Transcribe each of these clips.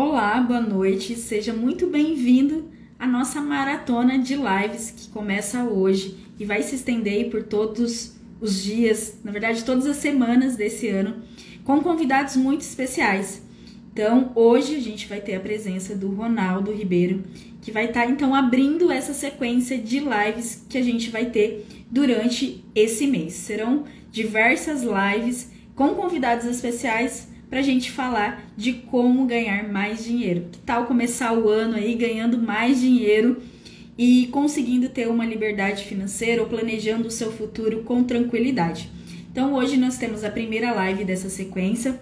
Olá, boa noite, seja muito bem-vindo à nossa maratona de lives que começa hoje e vai se estender por todos os dias, na verdade, todas as semanas desse ano, com convidados muito especiais. Então, hoje a gente vai ter a presença do Ronaldo Ribeiro, que vai estar então abrindo essa sequência de lives que a gente vai ter durante esse mês. Serão diversas lives com convidados especiais para a gente falar de como ganhar mais dinheiro. Que tal começar o ano aí ganhando mais dinheiro e conseguindo ter uma liberdade financeira ou planejando o seu futuro com tranquilidade? Então hoje nós temos a primeira live dessa sequência.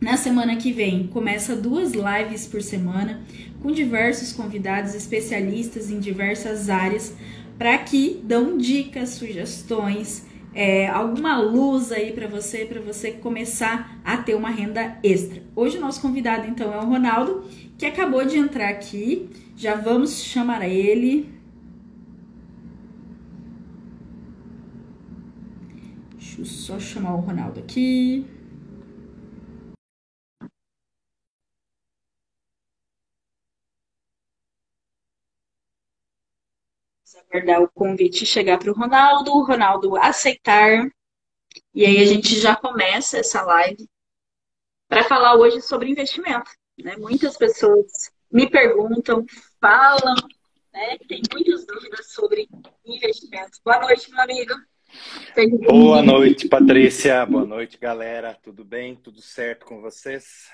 Na semana que vem começa duas lives por semana com diversos convidados especialistas em diversas áreas para que dão dicas, sugestões, é, alguma luz aí para você, para você começar a ter uma renda extra. Hoje o nosso convidado então é o Ronaldo, que acabou de entrar aqui. Já vamos chamar ele. Deixa eu só chamar o Ronaldo aqui. Aguardar o convite chegar para o Ronaldo, o Ronaldo aceitar. E aí a gente já começa essa live para falar hoje sobre investimento. Né? Muitas pessoas me perguntam, falam, né? Tem muitas dúvidas sobre investimento. Boa noite, meu amigo. Boa noite, Patrícia. Boa noite, galera. Tudo bem? Tudo certo com vocês?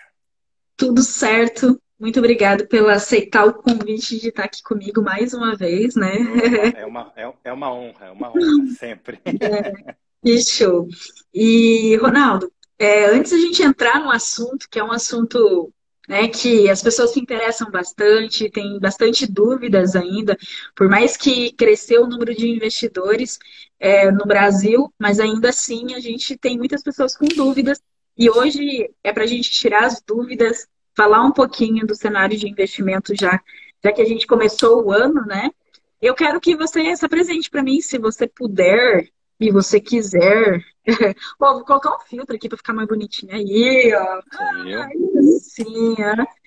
Tudo certo. Muito obrigada pelo aceitar o convite de estar aqui comigo mais uma vez, né? É uma, é, é uma honra, é uma honra, sempre. É, que show. E, Ronaldo, é, antes a gente entrar no assunto, que é um assunto né, que as pessoas se interessam bastante, tem bastante dúvidas ainda, por mais que cresceu o número de investidores é, no Brasil, mas ainda assim a gente tem muitas pessoas com dúvidas, e hoje é para a gente tirar as dúvidas falar um pouquinho do cenário de investimento já, já que a gente começou o ano, né? Eu quero que você se apresente para mim, se você puder e você quiser. vou colocar um filtro aqui para ficar mais bonitinho aí, ó. Sim,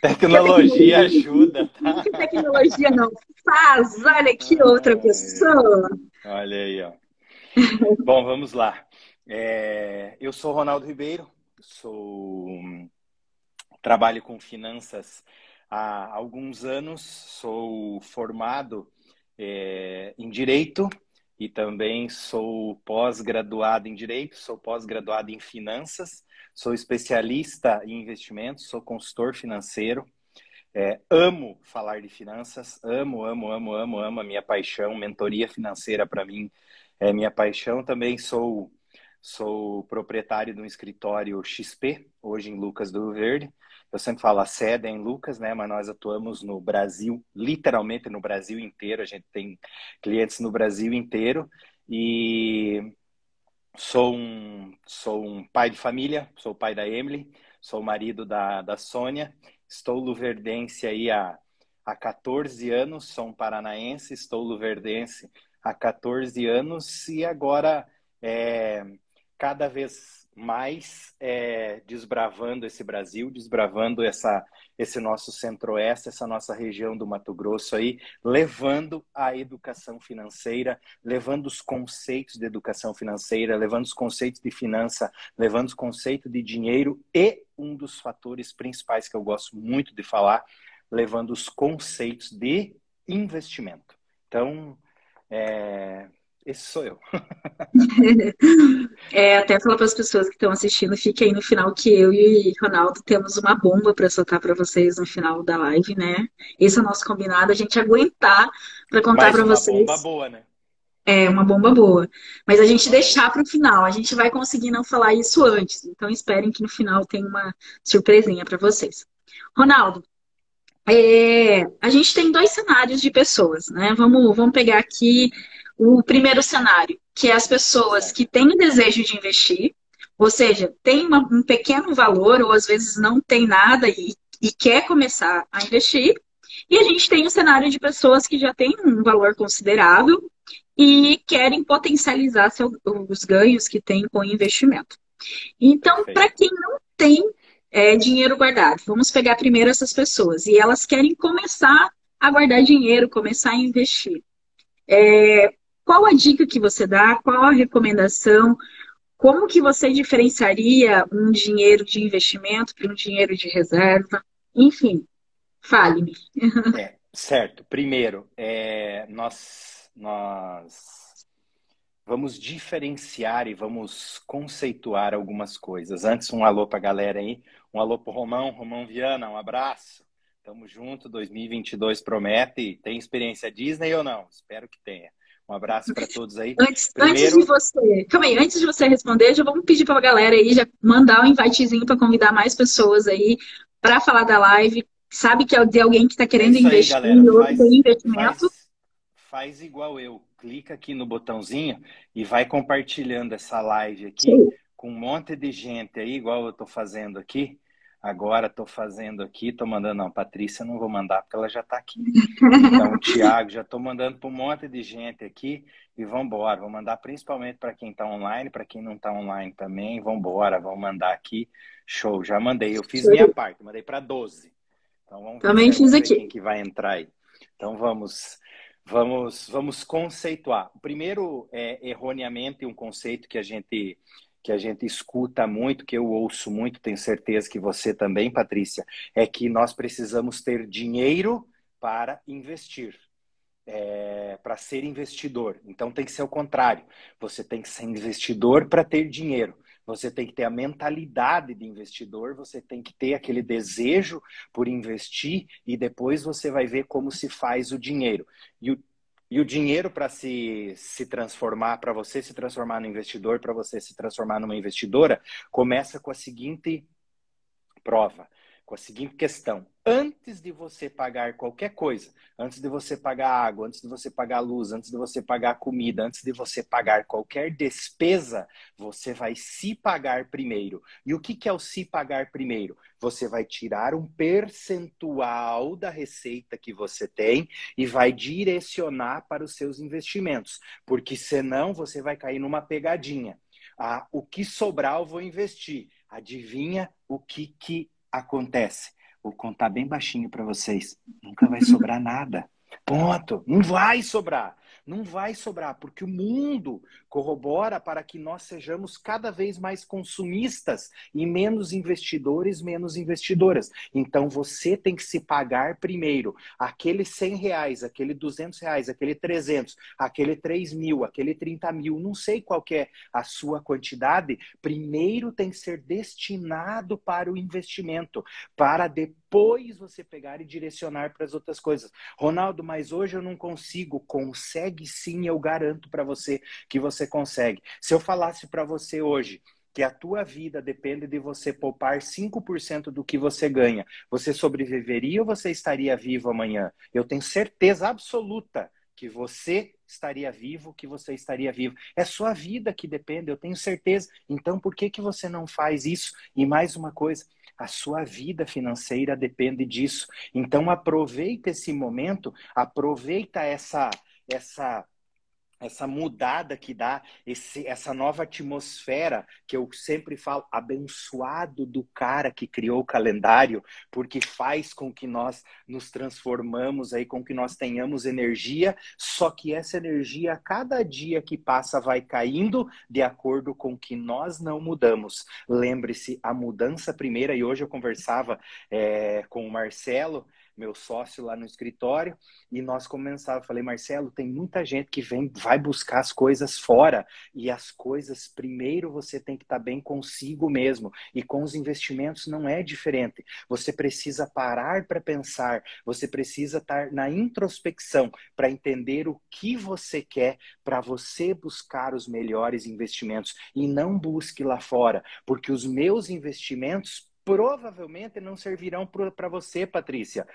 Tecnologia ajuda, tá? Que tecnologia não faz? Olha que outra pessoa. Olha aí, ó. Bom, vamos lá. É, eu sou Ronaldo Ribeiro, sou trabalho com finanças há alguns anos, sou formado é, em Direito e também sou pós-graduado em Direito, sou pós-graduado em Finanças, sou especialista em investimentos, sou consultor financeiro, é, amo falar de finanças, amo, amo, amo, amo, amo a minha paixão, mentoria financeira para mim é minha paixão. Também sou sou proprietário de um escritório XP, hoje em Lucas do Verde, eu sempre falo, a sede é em Lucas, né? Mas nós atuamos no Brasil, literalmente no Brasil inteiro. A gente tem clientes no Brasil inteiro. E sou um, sou um pai de família, sou pai da Emily, sou marido da, da Sônia. Estou luverdense aí há, há 14 anos, sou um paranaense, estou luverdense há 14 anos e agora é, cada vez mais é, desbravando esse Brasil, desbravando essa, esse nosso centro-oeste, essa nossa região do Mato Grosso aí, levando a educação financeira, levando os conceitos de educação financeira, levando os conceitos de finança, levando os conceitos de dinheiro e um dos fatores principais que eu gosto muito de falar, levando os conceitos de investimento. Então, é, esse sou eu. é, até falar para as pessoas que estão assistindo, fique aí no final que eu e Ronaldo temos uma bomba para soltar para vocês no final da live, né? Esse é o nosso combinado, a gente aguentar para contar para vocês. Uma bomba boa, né? É, uma bomba boa. Mas a gente deixar para o final, a gente vai conseguir não falar isso antes. Então esperem que no final tem uma surpresinha para vocês. Ronaldo, é, a gente tem dois cenários de pessoas, né? Vamos, vamos pegar aqui o primeiro cenário, que é as pessoas que têm o desejo de investir, ou seja, tem uma, um pequeno valor, ou às vezes não tem nada e, e quer começar a investir. E a gente tem o cenário de pessoas que já têm um valor considerável e querem potencializar seu, os ganhos que têm com o investimento. Então, para quem não tem é, dinheiro guardado. Vamos pegar primeiro essas pessoas e elas querem começar a guardar dinheiro, começar a investir. É, qual a dica que você dá? Qual a recomendação? Como que você diferenciaria um dinheiro de investimento para um dinheiro de reserva? Enfim, fale-me. É, certo. Primeiro, é, nós, nós vamos diferenciar e vamos conceituar algumas coisas. Antes, um alô para a galera aí. Um alô para o Romão, Romão Viana, um abraço. Tamo junto, 2022 promete. Tem experiência Disney ou não? Espero que tenha. Um abraço para todos aí. Antes, Primeiro... antes de você, calma aí, antes de você responder, já vamos pedir para a galera aí já mandar um invitezinho para convidar mais pessoas aí para falar da live. Sabe que é de alguém que está querendo é investir aí, em outro investimento. Faz, faz, igual eu, clica aqui no botãozinho e vai compartilhando essa live aqui Sim. com um monte de gente aí, igual eu estou fazendo aqui. Agora estou fazendo aqui, estou mandando, não, Patrícia não vou mandar porque ela já está aqui. Então, o Thiago, já estou mandando para um monte de gente aqui e vamos embora. Vou mandar principalmente para quem está online, para quem não está online também. Vamos embora, vamos mandar aqui. Show, já mandei. Eu fiz minha parte, mandei para 12. Então vamos também fiz aqui. quem que vai entrar aí. Então vamos vamos vamos conceituar. Primeiro, é, erroneamente, um conceito que a gente que a gente escuta muito, que eu ouço muito, tenho certeza que você também, Patrícia, é que nós precisamos ter dinheiro para investir. É, para ser investidor. Então tem que ser o contrário. Você tem que ser investidor para ter dinheiro. Você tem que ter a mentalidade de investidor, você tem que ter aquele desejo por investir e depois você vai ver como se faz o dinheiro. E o, e o dinheiro para se, se transformar, para você se transformar no investidor, para você se transformar numa investidora, começa com a seguinte prova com a seguinte questão: antes de você pagar qualquer coisa, antes de você pagar água, antes de você pagar luz, antes de você pagar comida, antes de você pagar qualquer despesa, você vai se pagar primeiro. E o que é o se pagar primeiro? Você vai tirar um percentual da receita que você tem e vai direcionar para os seus investimentos, porque senão você vai cair numa pegadinha. Ah, o que sobrar eu vou investir. Adivinha o que, que acontece? Vou contar bem baixinho para vocês. Nunca vai sobrar nada. Ponto. Não vai sobrar. Não vai sobrar, porque o mundo corrobora para que nós sejamos cada vez mais consumistas e menos investidores, menos investidoras. Então você tem que se pagar primeiro. Aquele 100 reais, aquele 200 reais, aquele 300, aquele 3 mil, aquele 30 mil, não sei qual é a sua quantidade, primeiro tem que ser destinado para o investimento, para depois você pegar e direcionar para as outras coisas. Ronaldo, mas hoje eu não consigo. Consegue sim, eu garanto para você que você consegue. Se eu falasse para você hoje que a tua vida depende de você poupar 5% do que você ganha, você sobreviveria ou você estaria vivo amanhã? Eu tenho certeza absoluta que você estaria vivo, que você estaria vivo. É sua vida que depende, eu tenho certeza. Então, por que, que você não faz isso? E mais uma coisa, a sua vida financeira depende disso. Então, aproveita esse momento, aproveita essa essa essa mudada que dá, esse, essa nova atmosfera que eu sempre falo, abençoado do cara que criou o calendário, porque faz com que nós nos transformamos aí, com que nós tenhamos energia, só que essa energia, a cada dia que passa, vai caindo de acordo com que nós não mudamos. Lembre-se, a mudança primeira, e hoje eu conversava é, com o Marcelo, meu sócio lá no escritório, e nós começávamos, falei, Marcelo, tem muita gente que vem, vai buscar as coisas fora, e as coisas, primeiro você tem que estar tá bem consigo mesmo, e com os investimentos não é diferente. Você precisa parar para pensar, você precisa estar na introspecção para entender o que você quer, para você buscar os melhores investimentos, e não busque lá fora, porque os meus investimentos provavelmente não servirão para você, Patrícia.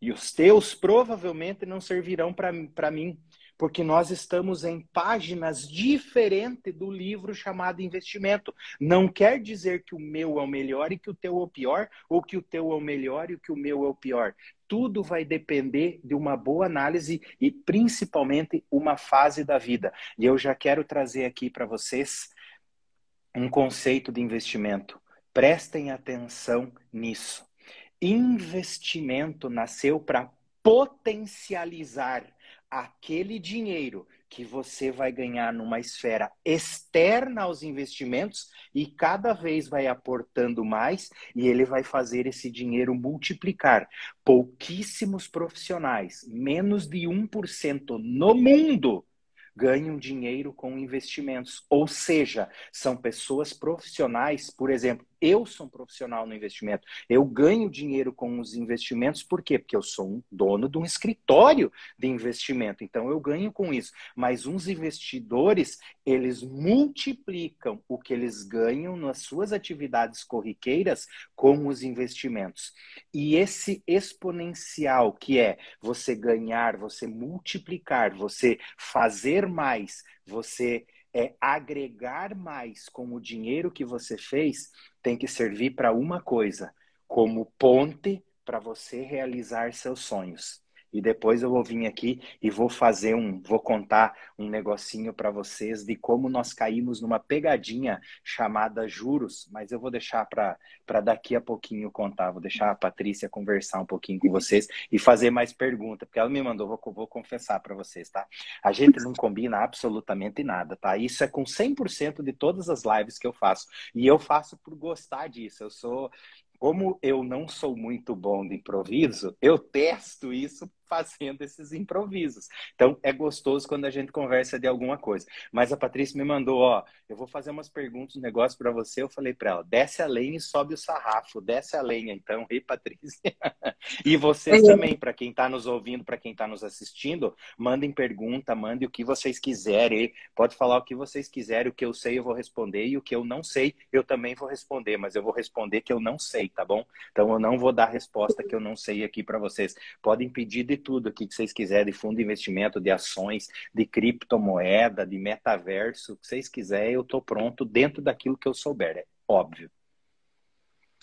E os teus provavelmente não servirão para mim, porque nós estamos em páginas diferentes do livro chamado Investimento. Não quer dizer que o meu é o melhor e que o teu é o pior, ou que o teu é o melhor e que o meu é o pior. Tudo vai depender de uma boa análise e principalmente uma fase da vida. E eu já quero trazer aqui para vocês um conceito de investimento Prestem atenção nisso. Investimento nasceu para potencializar aquele dinheiro que você vai ganhar numa esfera externa aos investimentos e cada vez vai aportando mais e ele vai fazer esse dinheiro multiplicar. Pouquíssimos profissionais, menos de 1% no mundo, ganham dinheiro com investimentos. Ou seja, são pessoas profissionais, por exemplo, eu sou um profissional no investimento. Eu ganho dinheiro com os investimentos, por quê? Porque eu sou um dono de um escritório de investimento. Então eu ganho com isso. Mas uns investidores, eles multiplicam o que eles ganham nas suas atividades corriqueiras com os investimentos. E esse exponencial que é você ganhar, você multiplicar, você fazer mais, você é agregar mais com o dinheiro que você fez, tem que servir para uma coisa, como ponte para você realizar seus sonhos. E depois eu vou vir aqui e vou fazer um, vou contar um negocinho para vocês de como nós caímos numa pegadinha chamada juros, mas eu vou deixar para daqui a pouquinho contar, vou deixar a Patrícia conversar um pouquinho com vocês e fazer mais perguntas, porque ela me mandou, vou, vou confessar para vocês, tá? A gente não combina absolutamente nada, tá? Isso é com 100% de todas as lives que eu faço. E eu faço por gostar disso. Eu sou como eu não sou muito bom de improviso, eu testo isso fazendo esses improvisos. Então é gostoso quando a gente conversa de alguma coisa. Mas a Patrícia me mandou, ó, eu vou fazer umas perguntas, um negócio para você. Eu falei para ela, desce a lenha e sobe o sarrafo, desce a lenha. Então, ei, Patrícia. e vocês é. também, para quem está nos ouvindo, para quem está nos assistindo, mandem pergunta, mandem o que vocês quiserem. Pode falar o que vocês quiserem. O que eu sei eu vou responder e o que eu não sei eu também vou responder. Mas eu vou responder que eu não sei, tá bom? Então eu não vou dar resposta que eu não sei aqui para vocês. Podem pedir de tudo aqui que vocês quiserem, de fundo de investimento, de ações, de criptomoeda, de metaverso, o que vocês quiserem, eu estou pronto dentro daquilo que eu souber, é óbvio.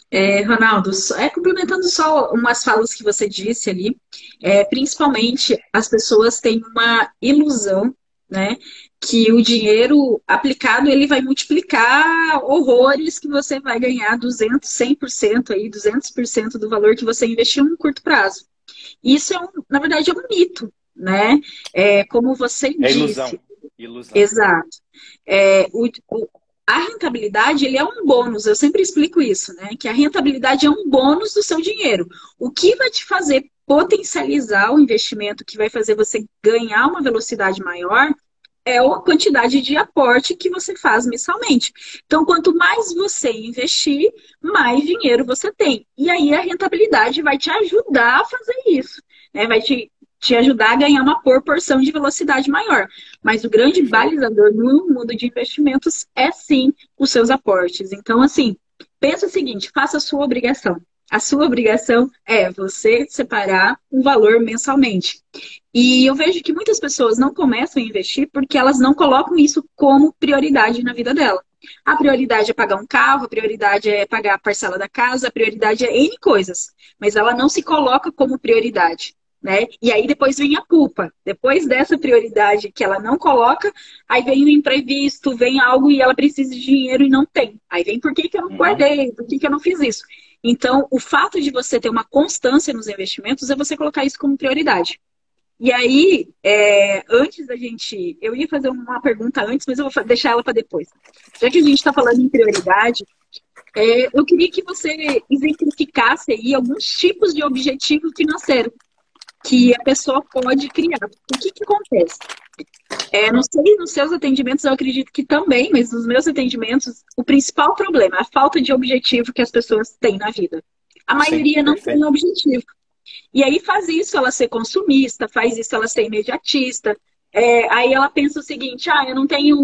É, Ronaldo, é, complementando só umas falas que você disse ali, é, principalmente as pessoas têm uma ilusão, né, que o dinheiro aplicado ele vai multiplicar horrores que você vai ganhar 200, 100% aí, 200% do valor que você investiu no curto prazo. Isso é um, na verdade, é um mito, né? É, como você é disse. Ilusão. ilusão. Exato. É, o, o, a rentabilidade ele é um bônus, eu sempre explico isso, né? Que a rentabilidade é um bônus do seu dinheiro. O que vai te fazer potencializar o investimento, que vai fazer você ganhar uma velocidade maior, é a quantidade de aporte que você faz mensalmente. Então, quanto mais você investir, mais dinheiro você tem. E aí a rentabilidade vai te ajudar a fazer isso. Né? Vai te, te ajudar a ganhar uma proporção de velocidade maior. Mas o grande balizador no mundo de investimentos é sim os seus aportes. Então, assim, pensa o seguinte: faça a sua obrigação. A sua obrigação é você separar um valor mensalmente. E eu vejo que muitas pessoas não começam a investir porque elas não colocam isso como prioridade na vida dela. A prioridade é pagar um carro, a prioridade é pagar a parcela da casa, a prioridade é N coisas. Mas ela não se coloca como prioridade. Né? E aí depois vem a culpa. Depois dessa prioridade que ela não coloca, aí vem o imprevisto, vem algo e ela precisa de dinheiro e não tem. Aí vem por que, que eu não uhum. guardei, por que, que eu não fiz isso? Então, o fato de você ter uma constância nos investimentos é você colocar isso como prioridade. E aí, é, antes da gente. Eu ia fazer uma pergunta antes, mas eu vou deixar ela para depois. Já que a gente está falando em prioridade, é, eu queria que você exemplificasse aí alguns tipos de objetivo financeiro que a pessoa pode criar. O que, que acontece? É, não sei, nos seus atendimentos eu acredito que também, mas nos meus atendimentos, o principal problema é a falta de objetivo que as pessoas têm na vida. A maioria Sim, não tem objetivo. E aí faz isso ela ser consumista, faz isso ela ser imediatista. É, aí ela pensa o seguinte: ah, eu não tenho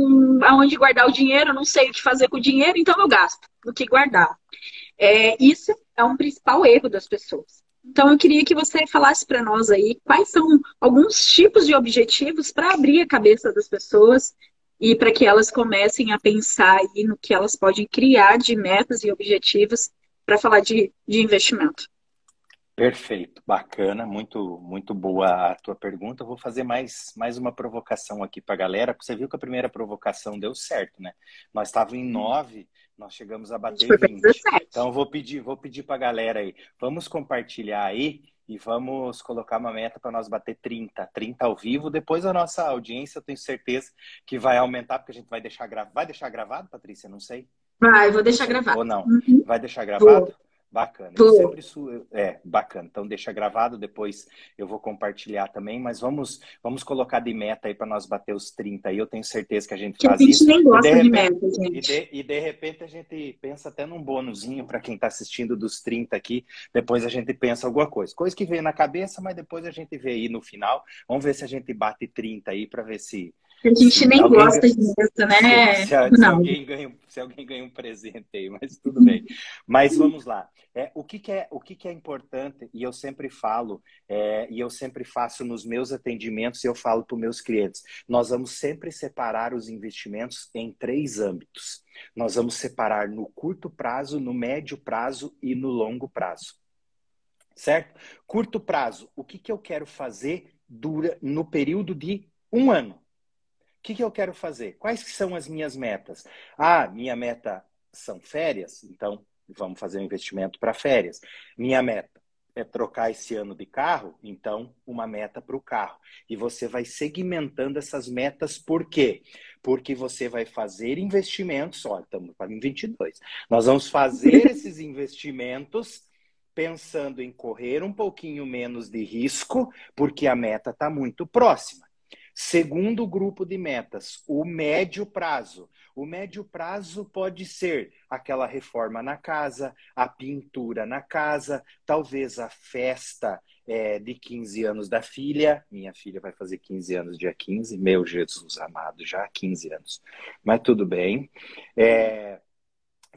aonde guardar o dinheiro, eu não sei o que fazer com o dinheiro, então eu gasto do que guardar. É, isso é um principal erro das pessoas. Então, eu queria que você falasse para nós aí quais são alguns tipos de objetivos para abrir a cabeça das pessoas e para que elas comecem a pensar aí no que elas podem criar de metas e objetivos para falar de, de investimento. Perfeito, bacana, muito muito boa a tua pergunta. Eu vou fazer mais, mais uma provocação aqui para a galera. Você viu que a primeira provocação deu certo, né? Nós estávamos em nove, Nós chegamos a bater a 20. 17. Então vou pedir, vou pedir para a galera aí, vamos compartilhar aí e vamos colocar uma meta para nós bater 30, 30 ao vivo. Depois a nossa audiência, eu tenho certeza que vai aumentar, porque a gente vai deixar gravado. Vai deixar gravado, Patrícia? Não sei. Vai, vou deixar gravado. Ou não? Uhum. Vai deixar gravado? Vou. Bacana. Eu sempre é bacana. Então deixa gravado, depois eu vou compartilhar também, mas vamos vamos colocar de meta aí para nós bater os 30 aí. Eu tenho certeza que a gente que faz a gente isso. nem gosta de, repente, meta, gente. E de, e de, repente a gente pensa até num bônusinho para quem está assistindo dos 30 aqui. Depois a gente pensa alguma coisa. Coisa que veio na cabeça, mas depois a gente vê aí no final. Vamos ver se a gente bate 30 aí para ver se a gente nem alguém gosta ganha... disso, né? Se, se, se, alguém ganha, se alguém ganha um presente aí, mas tudo bem. Mas vamos lá. É, o que, que é, o que, que é importante, e eu sempre falo, é, e eu sempre faço nos meus atendimentos, e eu falo para os meus clientes, nós vamos sempre separar os investimentos em três âmbitos. Nós vamos separar no curto prazo, no médio prazo e no longo prazo. Certo? Curto prazo, o que, que eu quero fazer dura no período de um ano? Que, que eu quero fazer? Quais que são as minhas metas? Ah, minha meta são férias, então vamos fazer um investimento para férias. Minha meta é trocar esse ano de carro, então uma meta para o carro. E você vai segmentando essas metas, por quê? Porque você vai fazer investimentos, olha, estamos em 22. Nós vamos fazer esses investimentos pensando em correr um pouquinho menos de risco, porque a meta está muito próxima. Segundo grupo de metas, o médio prazo. O médio prazo pode ser aquela reforma na casa, a pintura na casa, talvez a festa é, de 15 anos da filha. Minha filha vai fazer 15 anos dia 15, meu Jesus amado, já há 15 anos. Mas tudo bem. É,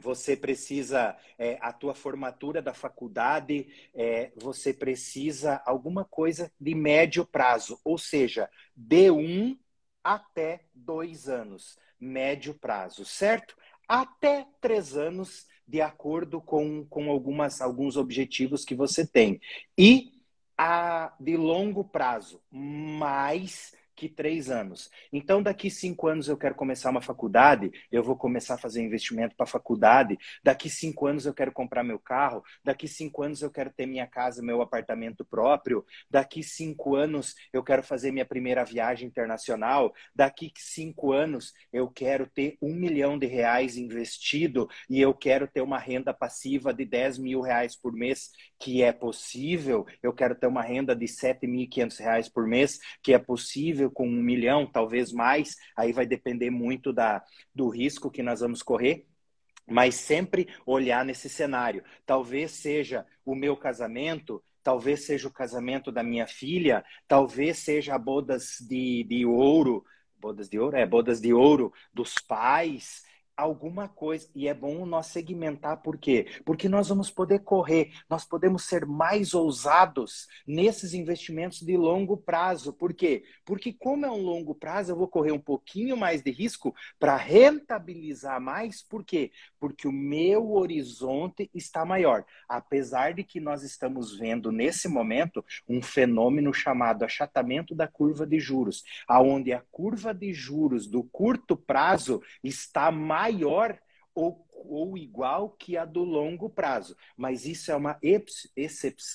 você precisa é, a tua formatura da faculdade, é, você precisa alguma coisa de médio prazo, ou seja, de um até dois anos, médio prazo, certo? Até três anos, de acordo com, com algumas, alguns objetivos que você tem. E a de longo prazo, mais que três anos. Então, daqui cinco anos eu quero começar uma faculdade, eu vou começar a fazer investimento para a faculdade. Daqui cinco anos eu quero comprar meu carro. Daqui cinco anos eu quero ter minha casa, meu apartamento próprio. Daqui cinco anos eu quero fazer minha primeira viagem internacional. Daqui cinco anos eu quero ter um milhão de reais investido e eu quero ter uma renda passiva de 10 mil reais por mês, que é possível. Eu quero ter uma renda de 7.500 reais por mês, que é possível com um milhão, talvez mais, aí vai depender muito da, do risco que nós vamos correr, mas sempre olhar nesse cenário. Talvez seja o meu casamento, talvez seja o casamento da minha filha, talvez seja bodas de, de ouro, bodas de ouro, é, bodas de ouro dos pais, alguma coisa. E é bom nós segmentar, por quê? Porque nós vamos poder correr, nós podemos ser mais ousados nesses investimentos de longo prazo. Por quê? Porque, como é um longo prazo, eu vou correr um pouquinho mais de risco para rentabilizar mais. Por quê? Porque o meu horizonte está maior. Apesar de que nós estamos vendo nesse momento um fenômeno chamado achatamento da curva de juros, aonde a curva de juros do curto prazo está mais maior ou, ou igual que a do longo prazo. Mas isso é uma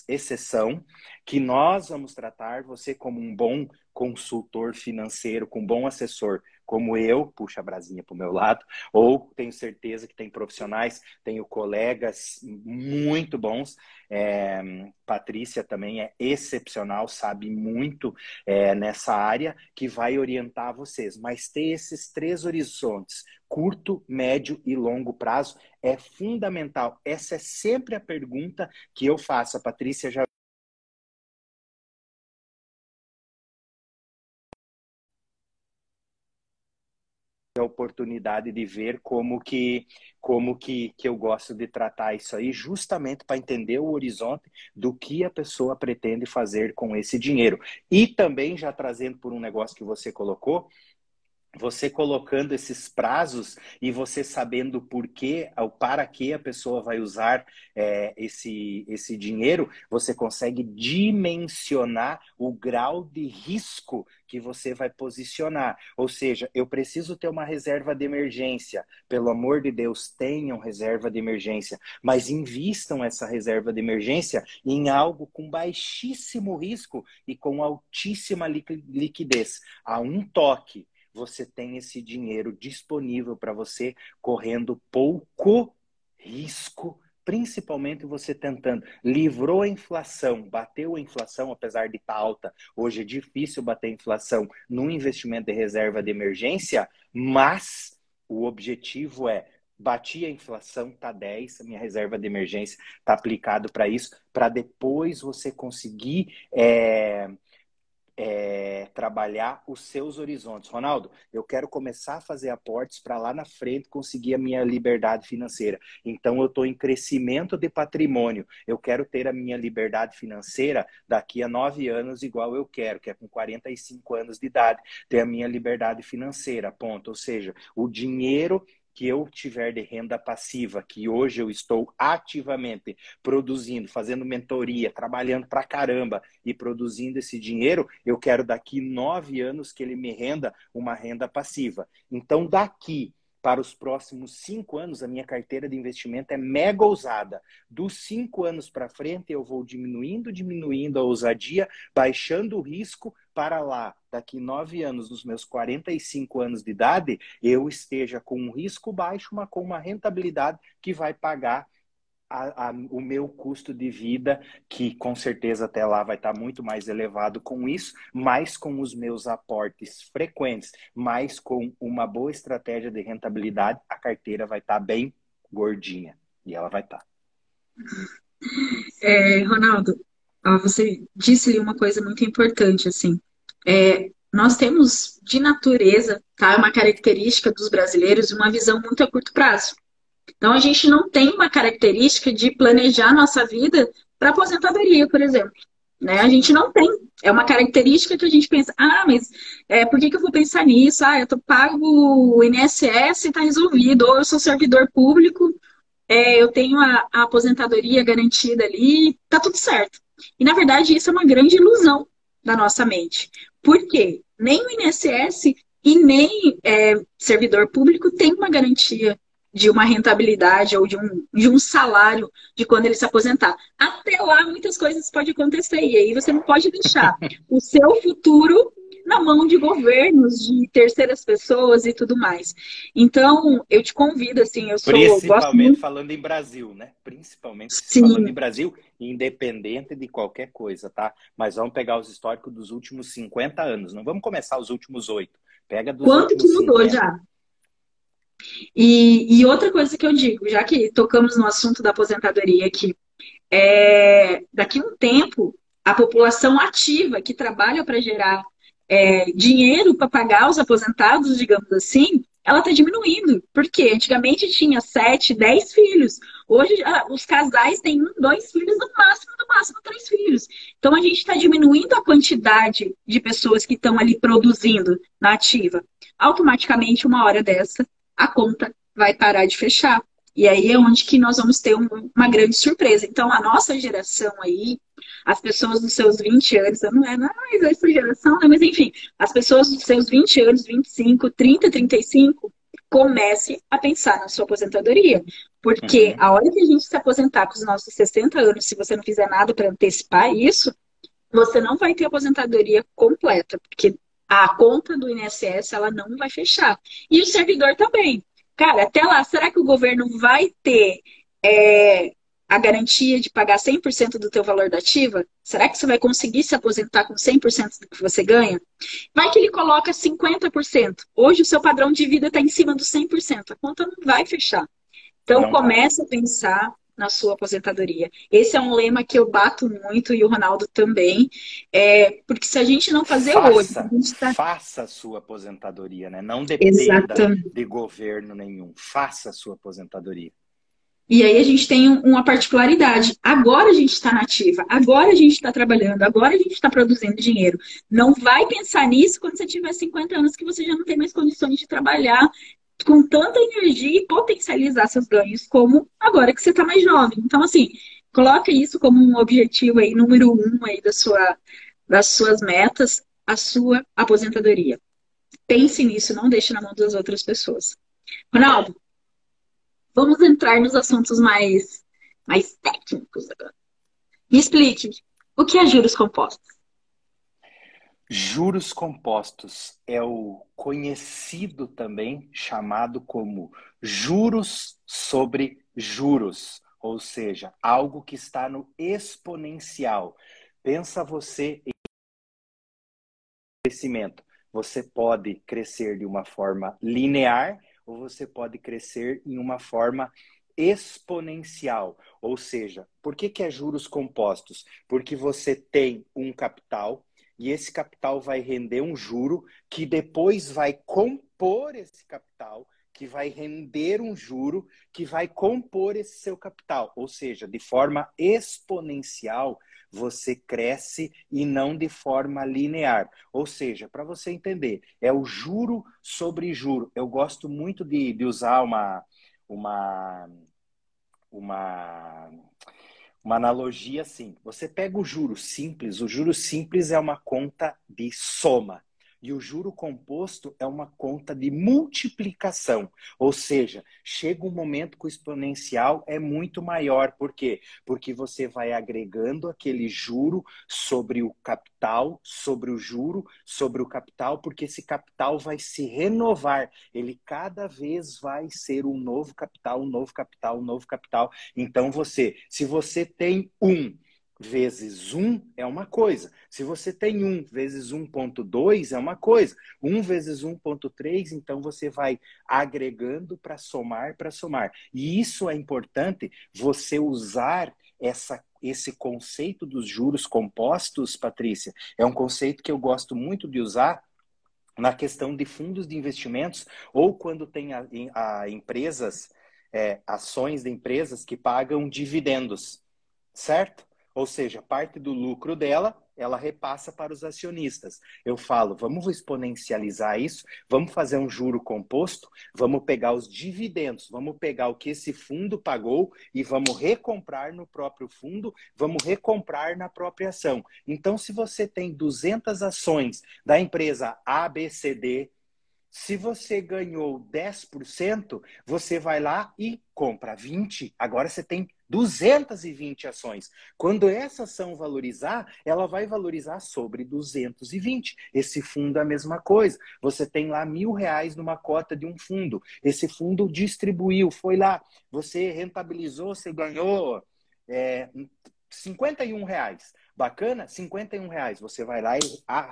exceção que nós vamos tratar, você como um bom consultor financeiro, com um bom assessor, como eu, puxa a brasinha para o meu lado, ou tenho certeza que tem profissionais, tenho colegas muito bons. É, Patrícia também é excepcional, sabe muito é, nessa área, que vai orientar vocês. Mas ter esses três horizontes, curto, médio e longo prazo, é fundamental. Essa é sempre a pergunta que eu faço. A Patrícia já a oportunidade de ver como que como que, que eu gosto de tratar isso aí, justamente para entender o horizonte do que a pessoa pretende fazer com esse dinheiro. E também já trazendo por um negócio que você colocou, você colocando esses prazos e você sabendo por que, para que a pessoa vai usar é, esse, esse dinheiro, você consegue dimensionar o grau de risco que você vai posicionar. Ou seja, eu preciso ter uma reserva de emergência. Pelo amor de Deus, tenham reserva de emergência, mas invistam essa reserva de emergência em algo com baixíssimo risco e com altíssima liquidez. A um toque você tem esse dinheiro disponível para você, correndo pouco risco, principalmente você tentando. Livrou a inflação, bateu a inflação, apesar de estar tá alta. Hoje é difícil bater a inflação num investimento de reserva de emergência, mas o objetivo é bati a inflação, tá 10, a minha reserva de emergência tá aplicado para isso, para depois você conseguir é, é, trabalhar os seus horizontes. Ronaldo, eu quero começar a fazer aportes para lá na frente conseguir a minha liberdade financeira. Então, eu estou em crescimento de patrimônio. Eu quero ter a minha liberdade financeira daqui a nove anos, igual eu quero, que é com 45 anos de idade, ter a minha liberdade financeira. Ponto. Ou seja, o dinheiro que eu tiver de renda passiva, que hoje eu estou ativamente produzindo, fazendo mentoria, trabalhando pra caramba e produzindo esse dinheiro, eu quero daqui nove anos que ele me renda uma renda passiva. Então, daqui para os próximos cinco anos, a minha carteira de investimento é mega ousada. Dos cinco anos para frente, eu vou diminuindo, diminuindo a ousadia, baixando o risco para lá, daqui nove anos, nos meus 45 anos de idade, eu esteja com um risco baixo, mas com uma rentabilidade que vai pagar a, a, o meu custo de vida, que com certeza até lá vai estar muito mais elevado com isso, mas com os meus aportes frequentes, mas com uma boa estratégia de rentabilidade, a carteira vai estar bem gordinha. E ela vai estar. É, Ronaldo, você disse-lhe uma coisa muito importante, assim. É, nós temos de natureza, tá, uma característica dos brasileiros, uma visão muito a curto prazo. Então, a gente não tem uma característica de planejar nossa vida para aposentadoria, por exemplo. Né? A gente não tem. É uma característica que a gente pensa, ah, mas é, por que, que eu vou pensar nisso? Ah, eu tô pago o INSS e está resolvido. Ou eu sou servidor público, é, eu tenho a, a aposentadoria garantida ali, tá tudo certo. E, na verdade, isso é uma grande ilusão da nossa mente. Por quê? Nem o INSS e nem é, servidor público tem uma garantia de uma rentabilidade ou de um, de um salário de quando ele se aposentar. Até lá, muitas coisas podem acontecer. E aí você não pode deixar o seu futuro na mão de governos, de terceiras pessoas e tudo mais. Então, eu te convido, assim, eu sou... Principalmente falando em Brasil, né? Principalmente Sim. falando em Brasil, independente de qualquer coisa, tá? Mas vamos pegar os históricos dos últimos 50 anos. Não vamos começar os últimos oito. Pega dos Quanto que mudou 50. já? E, e, outra coisa que eu digo, já que tocamos no assunto da aposentadoria aqui, é, daqui a um tempo, a população ativa que trabalha para gerar é, dinheiro para pagar os aposentados, digamos assim, ela está diminuindo. Porque antigamente tinha sete, dez filhos. Hoje os casais têm um, dois filhos, no máximo, no máximo três filhos. Então a gente está diminuindo a quantidade de pessoas que estão ali produzindo na ativa. Automaticamente, uma hora dessa, a conta vai parar de fechar. E aí é onde que nós vamos ter um, uma grande surpresa. Então, a nossa geração aí, as pessoas dos seus 20 anos, não é mais essa geração, né? mas enfim, as pessoas dos seus 20 anos, 25, 30, 35, comece a pensar na sua aposentadoria. Porque uhum. a hora que a gente se aposentar com os nossos 60 anos, se você não fizer nada para antecipar isso, você não vai ter aposentadoria completa, porque a conta do INSS ela não vai fechar. E o servidor também. Cara, até lá, será que o governo vai ter é, a garantia de pagar 100% do teu valor da ativa? Será que você vai conseguir se aposentar com 100% do que você ganha? Vai que ele coloca 50%. Hoje o seu padrão de vida está em cima do 100%. A conta não vai fechar. Então, comece a pensar na sua aposentadoria. Esse é um lema que eu bato muito e o Ronaldo também. É, porque se a gente não fazer faça, hoje. A gente tá... Faça a sua aposentadoria, né? Não dependa Exatamente. de governo nenhum. Faça a sua aposentadoria. E aí a gente tem uma particularidade. Agora a gente está nativa, agora a gente está trabalhando, agora a gente está produzindo dinheiro. Não vai pensar nisso quando você tiver 50 anos que você já não tem mais condições de trabalhar com tanta energia e potencializar seus ganhos como agora que você está mais jovem. Então, assim, coloca isso como um objetivo aí, número um aí da sua, das suas metas, a sua aposentadoria. Pense nisso, não deixe na mão das outras pessoas. Ronaldo, vamos entrar nos assuntos mais, mais técnicos agora. Me explique, o que é juros compostos? Juros compostos é o conhecido também chamado como juros sobre juros, ou seja, algo que está no exponencial. Pensa você em crescimento. Você pode crescer de uma forma linear ou você pode crescer em uma forma exponencial. Ou seja, por que, que é juros compostos? Porque você tem um capital e esse capital vai render um juro que depois vai compor esse capital, que vai render um juro que vai compor esse seu capital. Ou seja, de forma exponencial, você cresce e não de forma linear. Ou seja, para você entender, é o juro sobre juro. Eu gosto muito de, de usar uma, uma, uma, uma analogia assim. Você pega o juro simples, o juro simples é uma conta de soma. E o juro composto é uma conta de multiplicação. Ou seja, chega um momento que o exponencial é muito maior. Por quê? Porque você vai agregando aquele juro sobre o capital, sobre o juro, sobre o capital, porque esse capital vai se renovar. Ele cada vez vai ser um novo capital, um novo capital, um novo capital. Então você, se você tem um vezes 1 é uma coisa. Se você tem 1 vezes 1.2 é uma coisa. 1 vezes 1.3, então você vai agregando para somar, para somar. E isso é importante você usar essa, esse conceito dos juros compostos, Patrícia. É um conceito que eu gosto muito de usar na questão de fundos de investimentos ou quando tem a, a empresas, é, ações de empresas que pagam dividendos, certo? Ou seja, parte do lucro dela, ela repassa para os acionistas. Eu falo, vamos exponencializar isso, vamos fazer um juro composto, vamos pegar os dividendos, vamos pegar o que esse fundo pagou e vamos recomprar no próprio fundo, vamos recomprar na própria ação. Então, se você tem 200 ações da empresa ABCD, se você ganhou 10%, você vai lá e compra 20. Agora você tem 220 ações. Quando essa ação valorizar, ela vai valorizar sobre 220. Esse fundo é a mesma coisa. Você tem lá mil reais numa cota de um fundo. Esse fundo distribuiu, foi lá, você rentabilizou, você ganhou é, 51 reais. Bacana? 51 reais. Você vai lá e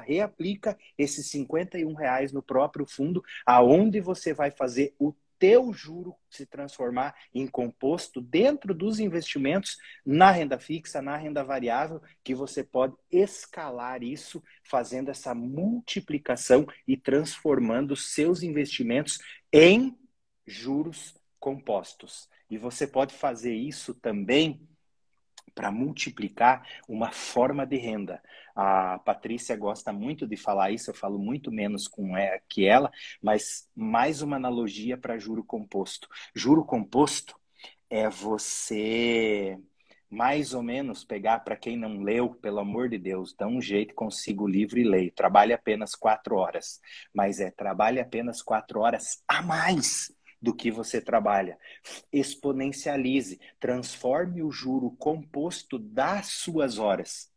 reaplica esses 51 reais no próprio fundo, aonde você vai fazer o teu juro se transformar em composto dentro dos investimentos na renda fixa, na renda variável, que você pode escalar isso, fazendo essa multiplicação e transformando seus investimentos em juros compostos. E você pode fazer isso também para multiplicar uma forma de renda. A Patrícia gosta muito de falar isso, eu falo muito menos com ela, que ela, mas mais uma analogia para juro composto. Juro composto é você mais ou menos pegar para quem não leu, pelo amor de Deus, dá um jeito, consiga o livro e leia. Trabalhe apenas quatro horas, mas é trabalhe apenas quatro horas a mais do que você trabalha. Exponencialize, transforme o juro composto das suas horas,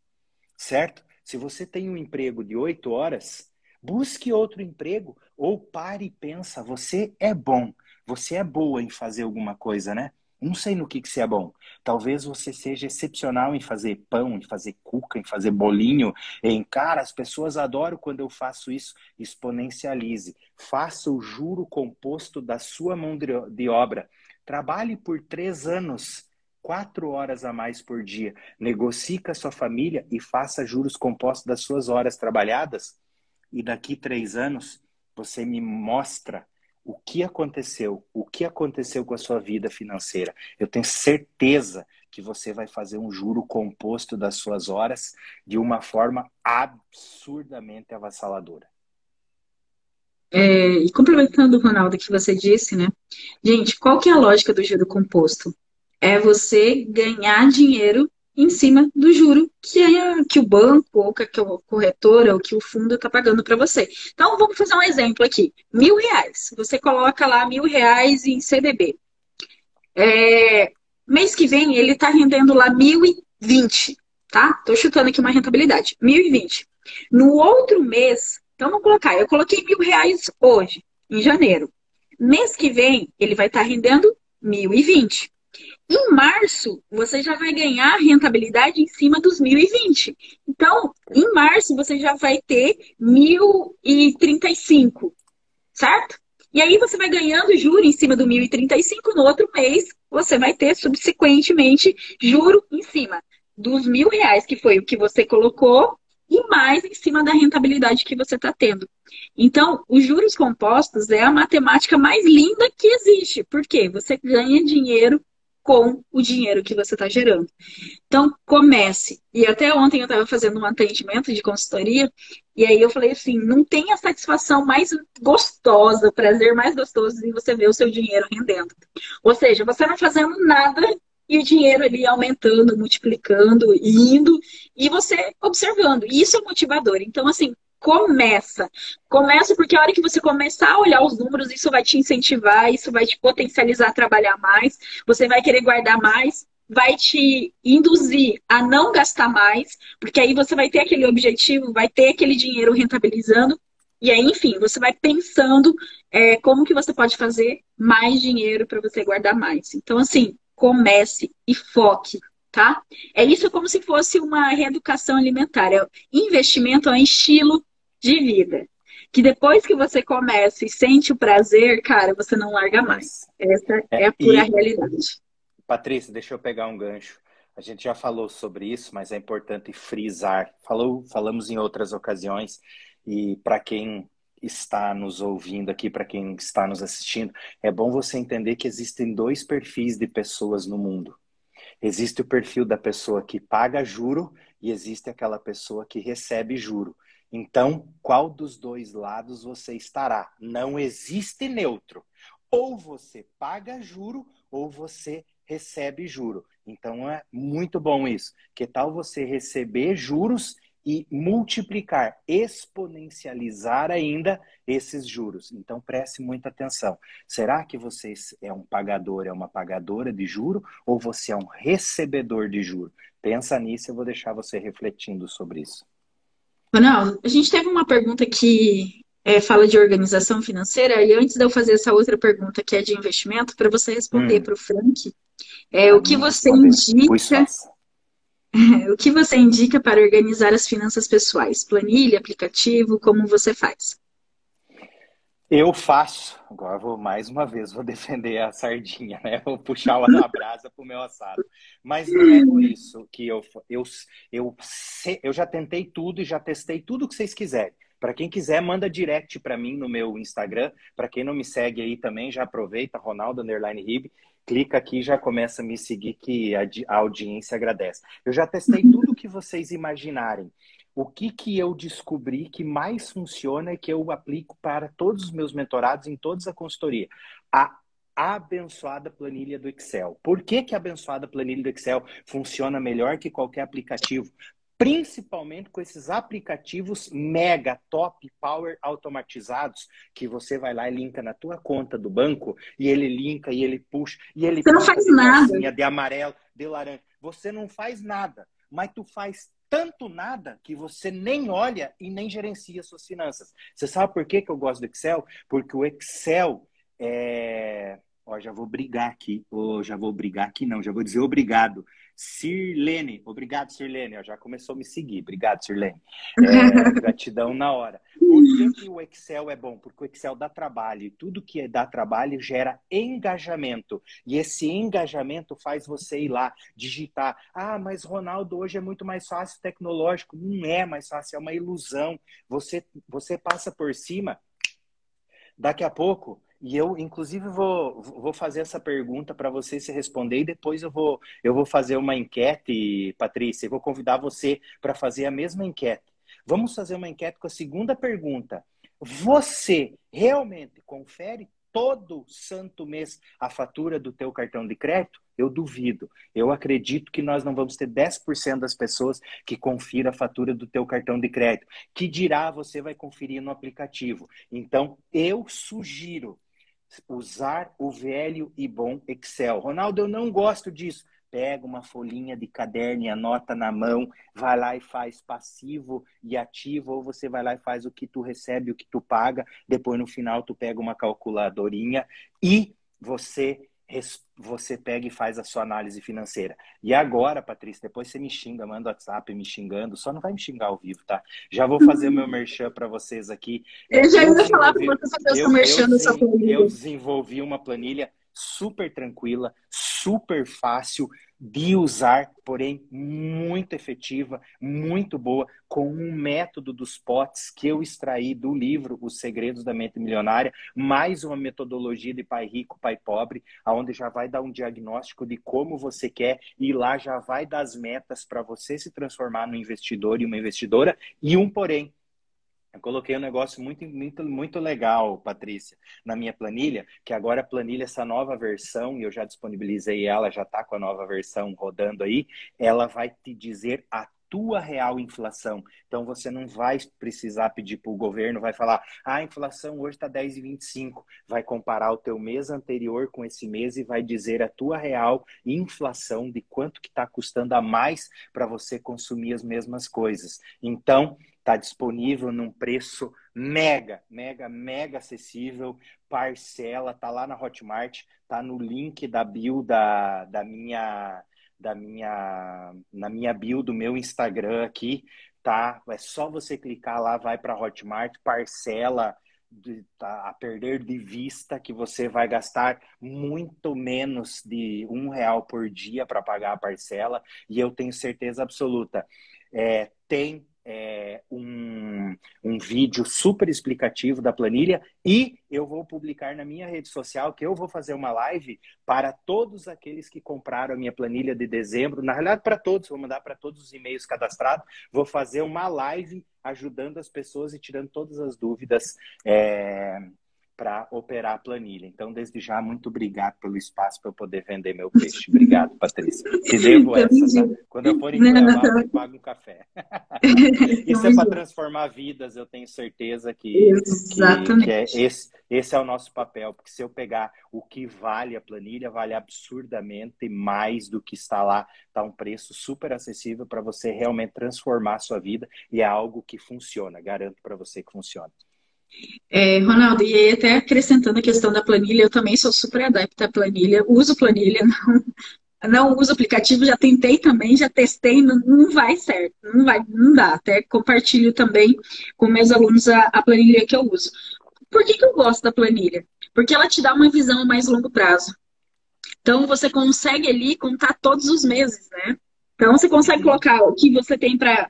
certo? Se você tem um emprego de oito horas, busque outro emprego ou pare e pensa, você é bom, você é boa em fazer alguma coisa, né? Não sei no que, que você é bom. Talvez você seja excepcional em fazer pão, em fazer cuca, em fazer bolinho. Em cara, as pessoas adoram quando eu faço isso. Exponencialize. Faça o juro composto da sua mão de obra. Trabalhe por três anos, quatro horas a mais por dia. Negocie com a sua família e faça juros compostos das suas horas trabalhadas. E daqui três anos, você me mostra o que aconteceu, o que aconteceu com a sua vida financeira. Eu tenho certeza que você vai fazer um juro composto das suas horas de uma forma absurdamente avassaladora. É, e complementando, Ronaldo, que você disse, né? Gente, qual que é a lógica do juro composto? É você ganhar dinheiro em cima do juro que, é, que o banco, ou que a corretora, ou que o fundo está pagando para você. Então, vamos fazer um exemplo aqui. Mil reais. Você coloca lá mil reais em CDB. É, mês que vem, ele está rendendo lá mil e vinte, tá? Estou chutando aqui uma rentabilidade. Mil e vinte. No outro mês, então vamos colocar, eu coloquei mil reais hoje, em janeiro. Mês que vem, ele vai estar tá rendendo mil e vinte. Em março, você já vai ganhar rentabilidade em cima dos 1.020. Então, em março, você já vai ter 1.035, certo? E aí você vai ganhando juro em cima do 1.035. No outro mês, você vai ter subsequentemente juro em cima dos mil reais, que foi o que você colocou, e mais em cima da rentabilidade que você está tendo. Então, os juros compostos é a matemática mais linda que existe. Por quê? Você ganha dinheiro com o dinheiro que você está gerando. Então, comece. E até ontem eu estava fazendo um atendimento de consultoria, e aí eu falei assim: não tem a satisfação mais gostosa, o prazer mais gostoso de você ver o seu dinheiro rendendo. Ou seja, você não fazendo nada e o dinheiro ali aumentando, multiplicando, indo, e você observando. E isso é motivador. Então, assim, começa. Começa porque a hora que você começar a olhar os números, isso vai te incentivar, isso vai te potencializar a trabalhar mais, você vai querer guardar mais, vai te induzir a não gastar mais, porque aí você vai ter aquele objetivo, vai ter aquele dinheiro rentabilizando, e aí, enfim, você vai pensando é, como que você pode fazer mais dinheiro para você guardar mais. Então, assim, comece e foque tá? É isso como se fosse uma reeducação alimentar. É investimento é um estilo de vida. Que depois que você começa e sente o prazer, cara, você não larga mais. Essa é, é a pura e, realidade. Patrícia, deixa eu pegar um gancho. A gente já falou sobre isso, mas é importante frisar. Falou, falamos em outras ocasiões e para quem está nos ouvindo aqui, para quem está nos assistindo, é bom você entender que existem dois perfis de pessoas no mundo. Existe o perfil da pessoa que paga juro e existe aquela pessoa que recebe juro. Então, qual dos dois lados você estará? Não existe neutro. Ou você paga juro ou você recebe juro. Então é muito bom isso. Que tal você receber juros e multiplicar, exponencializar ainda esses juros. Então preste muita atenção. Será que você é um pagador, é uma pagadora de juro ou você é um recebedor de juro? Pensa nisso, eu vou deixar você refletindo sobre isso. Ronaldo, a gente teve uma pergunta que é, fala de organização financeira, e antes de eu fazer essa outra pergunta, que é de investimento, para você responder hum. para o Frank, é, o que você indica. o que você indica para organizar as finanças pessoais? Planilha, aplicativo, como você faz? Eu faço, agora vou mais uma vez, vou defender a sardinha, né? Vou puxar a brasa pro meu assado. Mas não é por isso que eu, eu, eu, eu já tentei tudo e já testei tudo que vocês quiserem. Para quem quiser, manda direct para mim no meu Instagram. Para quem não me segue aí também, já aproveita, Ronaldo Underline clica aqui e já começa a me seguir que a, audiência agradece. Eu já testei tudo que vocês imaginarem o que, que eu descobri que mais funciona e que eu aplico para todos os meus mentorados em toda a consultoria. A abençoada planilha do Excel. Por que, que a abençoada planilha do Excel funciona melhor que qualquer aplicativo? Principalmente com esses aplicativos mega top power automatizados que você vai lá e linka na tua conta do banco e ele linka e ele puxa e ele você não faz nada de amarelo, de laranja. Você não faz nada, mas tu faz tanto nada que você nem olha e nem gerencia suas finanças. Você sabe por que, que eu gosto do Excel? Porque o Excel é. Ó, já vou brigar aqui. Ou já vou brigar aqui, não, já vou dizer obrigado. Sirlene, obrigado, Sirlene. Já começou a me seguir. Obrigado, Sirlene. É, gratidão na hora. Por que, que, o Excel é bom? Porque o Excel dá trabalho. E tudo que dá trabalho gera engajamento. E esse engajamento faz você ir lá, digitar. Ah, mas Ronaldo, hoje é muito mais fácil tecnológico. Não é mais fácil, é uma ilusão. Você, você passa por cima. Daqui a pouco E eu, inclusive, vou, vou fazer essa pergunta para você se responder e depois eu vou, eu vou fazer uma enquete, Patrícia. Eu vou convidar você para fazer a mesma enquete. Vamos fazer uma enquete com a segunda pergunta. Você realmente confere todo santo mês a fatura do teu cartão de crédito? Eu duvido. Eu acredito que nós não vamos ter 10% das pessoas que confira a fatura do teu cartão de crédito. Que dirá você vai conferir no aplicativo. Então, eu sugiro usar o velho e bom Excel. Ronaldo, eu não gosto disso pega uma folhinha de caderno e anota na mão, vai lá e faz passivo e ativo, ou você vai lá e faz o que tu recebe, o que tu paga, depois no final tu pega uma calculadorinha e você você pega e faz a sua análise financeira. E agora, Patrícia, depois você me xinga, manda WhatsApp me xingando, só não vai me xingar ao vivo, tá? Já vou fazer meu merchan para vocês aqui. Eu já ia falar para você fazer o seu merchan nessa planilha. Eu desenvolvi uma planilha super tranquila, super fácil de usar, porém muito efetiva, muito boa, com um método dos potes que eu extraí do livro Os Segredos da Mente Milionária, mais uma metodologia de pai rico, pai pobre, aonde já vai dar um diagnóstico de como você quer e lá já vai dar as metas para você se transformar no investidor e uma investidora. E um porém eu coloquei um negócio muito, muito, muito legal, Patrícia, na minha planilha, que agora a planilha, essa nova versão, e eu já disponibilizei ela, já está com a nova versão rodando aí, ela vai te dizer a tua real inflação. Então você não vai precisar pedir para o governo, vai falar, ah, a inflação hoje está 10,25. Vai comparar o teu mês anterior com esse mês e vai dizer a tua real inflação de quanto que está custando a mais para você consumir as mesmas coisas. Então, Está disponível num preço mega, mega, mega acessível. Parcela, tá lá na Hotmart, tá no link da bio da, da minha da minha na minha bio do meu Instagram aqui, tá? É só você clicar lá, vai para Hotmart, parcela de, tá, a perder de vista que você vai gastar muito menos de um real por dia para pagar a parcela e eu tenho certeza absoluta é, tem é, um, um vídeo super explicativo da planilha e eu vou publicar na minha rede social que eu vou fazer uma live para todos aqueles que compraram a minha planilha de dezembro. Na realidade, para todos, vou mandar para todos os e-mails cadastrados. Vou fazer uma live ajudando as pessoas e tirando todas as dúvidas é, para operar a planilha. Então, desde já, muito obrigado pelo espaço para eu poder vender meu peixe. Obrigado, Patrícia. Te devo essa, tá? Quando eu for em Cuiabá, eu pago um café. Isso é para transformar vidas, eu tenho certeza que, Exatamente. que, que é esse, esse é o nosso papel, porque se eu pegar o que vale a planilha, vale absurdamente mais do que está lá. Está um preço super acessível para você realmente transformar a sua vida e é algo que funciona. Garanto para você que funciona. É, Ronaldo, e aí até acrescentando a questão da planilha, eu também sou super adepta à planilha, uso planilha, não, não uso aplicativo, já tentei também, já testei, não, não vai certo, não vai, não dá. Até compartilho também com meus alunos a, a planilha que eu uso. Por que, que eu gosto da planilha? Porque ela te dá uma visão a mais longo prazo. Então você consegue ali contar todos os meses, né? Então, você consegue colocar o que você tem para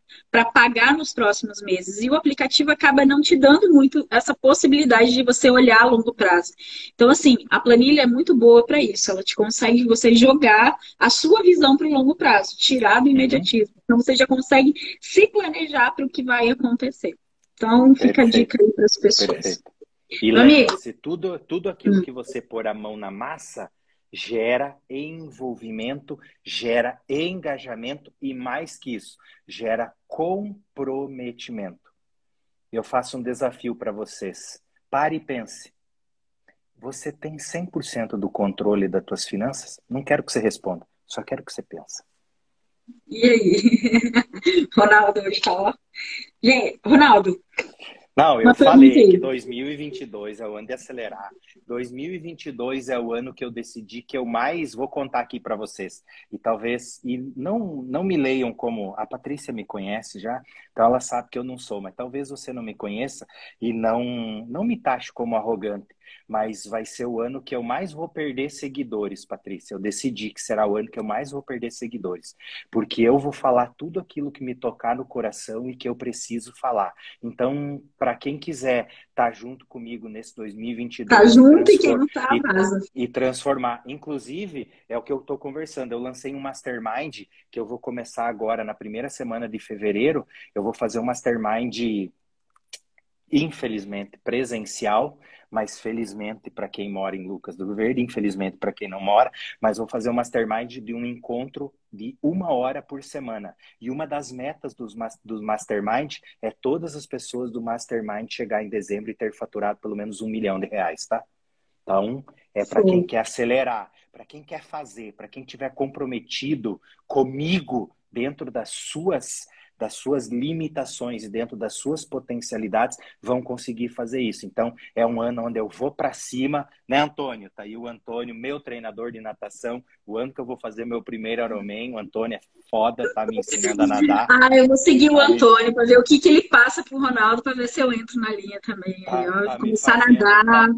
pagar nos próximos meses. E o aplicativo acaba não te dando muito essa possibilidade de você olhar a longo prazo. Então, assim, a planilha é muito boa para isso. Ela te consegue você jogar a sua visão para o longo prazo, tirar do imediatismo. Então, você já consegue se planejar para o que vai acontecer. Então, fica Perfeito. a dica aí para as pessoas. Perfeito. E lembre-se, tudo, tudo aquilo hum. que você pôr a mão na massa gera envolvimento, gera engajamento e, mais que isso, gera comprometimento. Eu faço um desafio para vocês. Pare e pense. Você tem 100% do controle das tuas finanças? Não quero que você responda, só quero que você pense. E aí? Ronaldo hoje tá lá. Gente, Ronaldo, não, eu falei que 2022 é o ano de acelerar. 2022 é o ano que eu decidi que eu mais vou contar aqui para vocês. E talvez e não não me leiam como a Patrícia me conhece já, então ela sabe que eu não sou, mas talvez você não me conheça e não não me taxe como arrogante. Mas vai ser o ano que eu mais vou perder seguidores, Patrícia. Eu decidi que será o ano que eu mais vou perder seguidores, porque eu vou falar tudo aquilo que me tocar no coração e que eu preciso falar. Então, para quem quiser estar tá junto comigo nesse 2022, tá junto e quem não tá, e, e transformar. Inclusive, é o que eu estou conversando. Eu lancei um mastermind que eu vou começar agora na primeira semana de fevereiro. Eu vou fazer um mastermind infelizmente, presencial, mas felizmente para quem mora em Lucas do Verde, infelizmente para quem não mora, mas vou fazer um mastermind de um encontro de uma hora por semana. E uma das metas dos, do mastermind é todas as pessoas do mastermind chegar em dezembro e ter faturado pelo menos um milhão de reais, tá? Então, é para quem quer acelerar, para quem quer fazer, para quem tiver comprometido comigo dentro das suas das suas limitações e dentro das suas potencialidades, vão conseguir fazer isso. Então, é um ano onde eu vou para cima, né, Antônio? Tá aí o Antônio, meu treinador de natação, o ano que eu vou fazer meu primeiro Ironman, o Antônio é foda, tá me ensinando a nadar. Ah, eu vou seguir o Antônio para ver o que, que ele passa pro Ronaldo, para ver se eu entro na linha também. Tá, aí, tá começar fazendo, a nadar.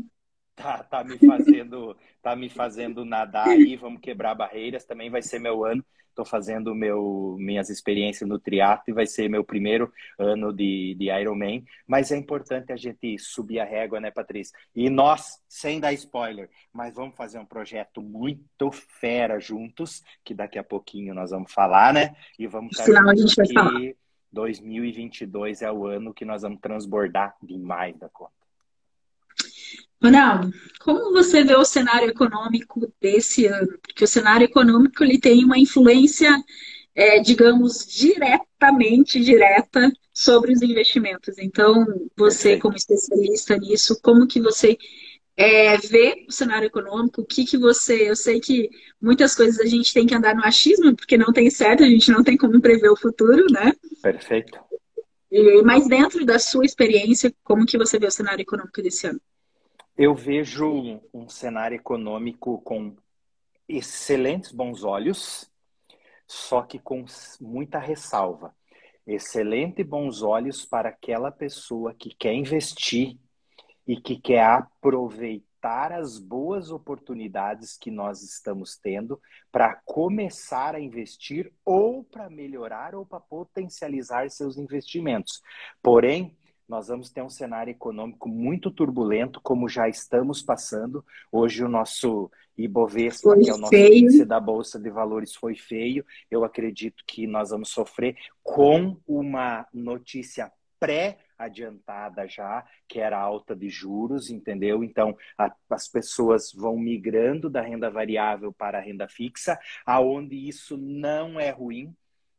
Tá, tá, tá me fazendo, tá me fazendo nadar aí, vamos quebrar barreiras, também vai ser meu ano Estou fazendo meu, minhas experiências no triatlo e vai ser meu primeiro ano de, de Ironman. Mas é importante a gente subir a régua, né, Patrícia? E nós, sem dar spoiler, mas vamos fazer um projeto muito fera juntos, que daqui a pouquinho nós vamos falar, né? E vamos estar Final, a gente vai falar. 2022 é o ano que nós vamos transbordar demais da conta. Ronaldo, como você vê o cenário econômico desse ano? Porque o cenário econômico ele tem uma influência, é, digamos, diretamente direta sobre os investimentos. Então, você como especialista nisso, como que você é, vê o cenário econômico? O que que você? Eu sei que muitas coisas a gente tem que andar no achismo, porque não tem certo, a gente não tem como prever o futuro, né? Perfeito. E, mas dentro da sua experiência, como que você vê o cenário econômico desse ano? Eu vejo um cenário econômico com excelentes bons olhos, só que com muita ressalva. Excelente bons olhos para aquela pessoa que quer investir e que quer aproveitar as boas oportunidades que nós estamos tendo para começar a investir ou para melhorar ou para potencializar seus investimentos. Porém, nós vamos ter um cenário econômico muito turbulento, como já estamos passando. Hoje o nosso Ibovespa, foi que é o nosso feio. índice da Bolsa de Valores, foi feio. Eu acredito que nós vamos sofrer com uma notícia pré adiantada já, que era alta de juros, entendeu? Então, a, as pessoas vão migrando da renda variável para a renda fixa, aonde isso não é ruim,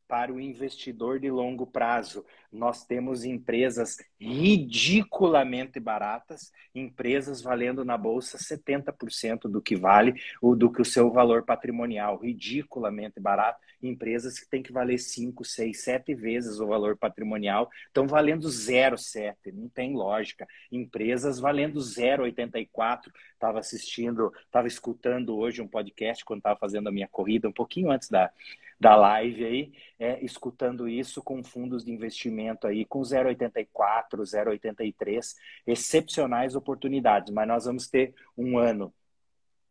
para o investidor de longo prazo. Nós temos empresas ridiculamente baratas, empresas valendo na bolsa 70% do que vale o do que o seu valor patrimonial, ridiculamente barato. Empresas que têm que valer 5, 6, 7 vezes o valor patrimonial, estão valendo 0,7, não tem lógica. Empresas valendo 0,84. Estava assistindo, estava escutando hoje um podcast quando estava fazendo a minha corrida, um pouquinho antes da da live aí, é, escutando isso com fundos de investimento aí com 0,84, 0,83, excepcionais oportunidades, mas nós vamos ter um ano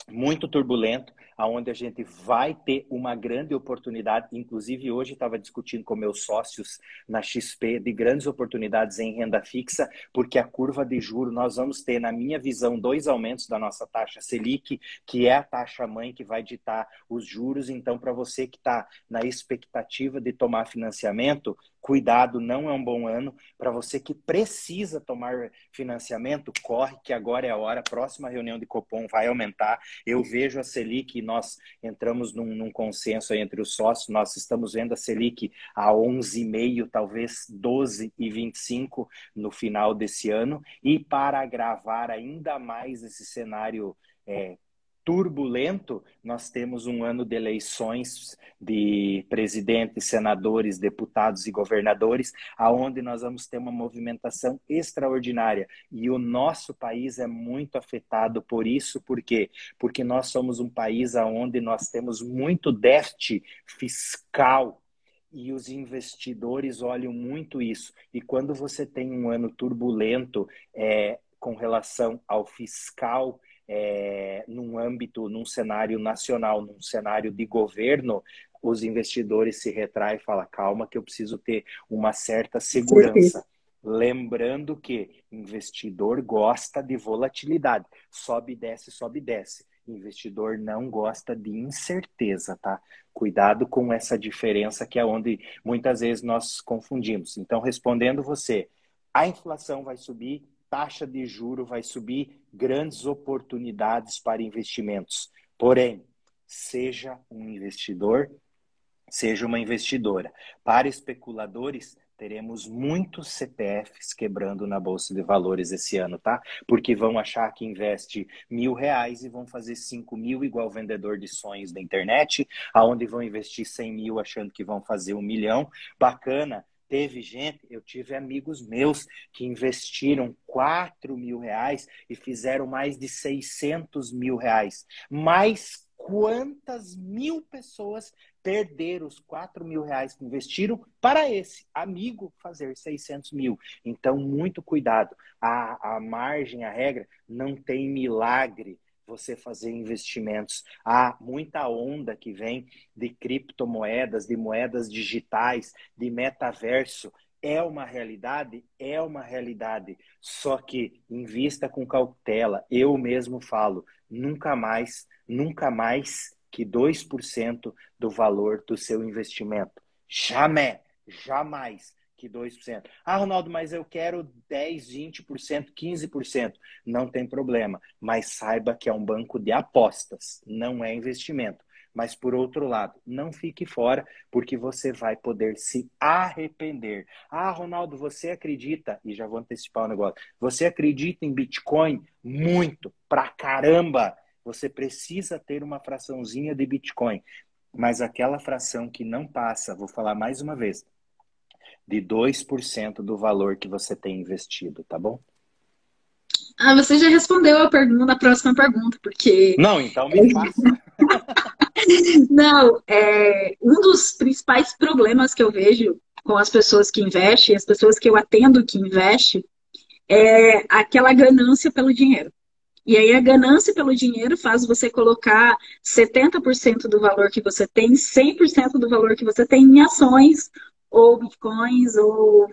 muito turbulento, aonde a gente vai ter uma grande oportunidade. Inclusive, hoje estava discutindo com meus sócios na XP de grandes oportunidades em renda fixa, porque a curva de juro nós vamos ter, na minha visão, dois aumentos da nossa taxa Selic, que é a taxa mãe que vai ditar os juros. Então, para você que está na expectativa de tomar financiamento, cuidado, não é um bom ano. Para você que precisa tomar financiamento, corre que agora é a hora. A próxima reunião de Copom vai aumentar. Eu vejo a Selic, nós entramos num, num consenso entre os sócios, nós estamos vendo a Selic a 11,5, talvez 12,25 no final desse ano. E para agravar ainda mais esse cenário é, turbulento, nós temos um ano de eleições de presidentes, senadores, deputados e governadores, aonde nós vamos ter uma movimentação extraordinária. E o nosso país é muito afetado por isso, por quê? Porque nós somos um país aonde nós temos muito déficit fiscal e os investidores olham muito isso. E quando você tem um ano turbulento, é, com relação ao fiscal é, num âmbito, num cenário nacional, num cenário de governo, os investidores se retraem e falam, calma que eu preciso ter uma certa segurança. Lembrando que investidor gosta de volatilidade. Sobe e desce, sobe e desce. Investidor não gosta de incerteza, tá? Cuidado com essa diferença que é onde muitas vezes nós confundimos. Então, respondendo você, a inflação vai subir, taxa de juro vai subir, grandes oportunidades para investimentos. Porém, seja um investidor, seja uma investidora. Para especuladores, teremos muitos CPFs quebrando na Bolsa de Valores esse ano, tá? Porque vão achar que investe mil reais e vão fazer cinco mil igual vendedor de sonhos da internet, aonde vão investir cem mil achando que vão fazer um milhão. Bacana. Teve gente, eu tive amigos meus que investiram 4 mil reais e fizeram mais de 600 mil reais. Mas quantas mil pessoas perderam os 4 mil reais que investiram para esse amigo fazer 600 mil. Então, muito cuidado. A, a margem, a regra, não tem milagre você fazer investimentos. Há muita onda que vem de criptomoedas, de moedas digitais, de metaverso. É uma realidade? É uma realidade. Só que invista com cautela. Eu mesmo falo, nunca mais, nunca mais que 2% do valor do seu investimento. Jamais, jamais que 2%. Ah, Ronaldo, mas eu quero 10, 20%, 15%. Não tem problema, mas saiba que é um banco de apostas, não é investimento. Mas por outro lado, não fique fora, porque você vai poder se arrepender. Ah, Ronaldo, você acredita, e já vou antecipar o negócio, você acredita em Bitcoin? Muito, pra caramba! você precisa ter uma fraçãozinha de Bitcoin. Mas aquela fração que não passa, vou falar mais uma vez, de 2% do valor que você tem investido, tá bom? Ah, você já respondeu a pergunta, a próxima pergunta, porque. Não, então me faça. Não, é, um dos principais problemas que eu vejo com as pessoas que investem, as pessoas que eu atendo que investem, é aquela ganância pelo dinheiro. E aí a ganância pelo dinheiro faz você colocar 70% do valor que você tem, 100% do valor que você tem em ações ou bitcoins ou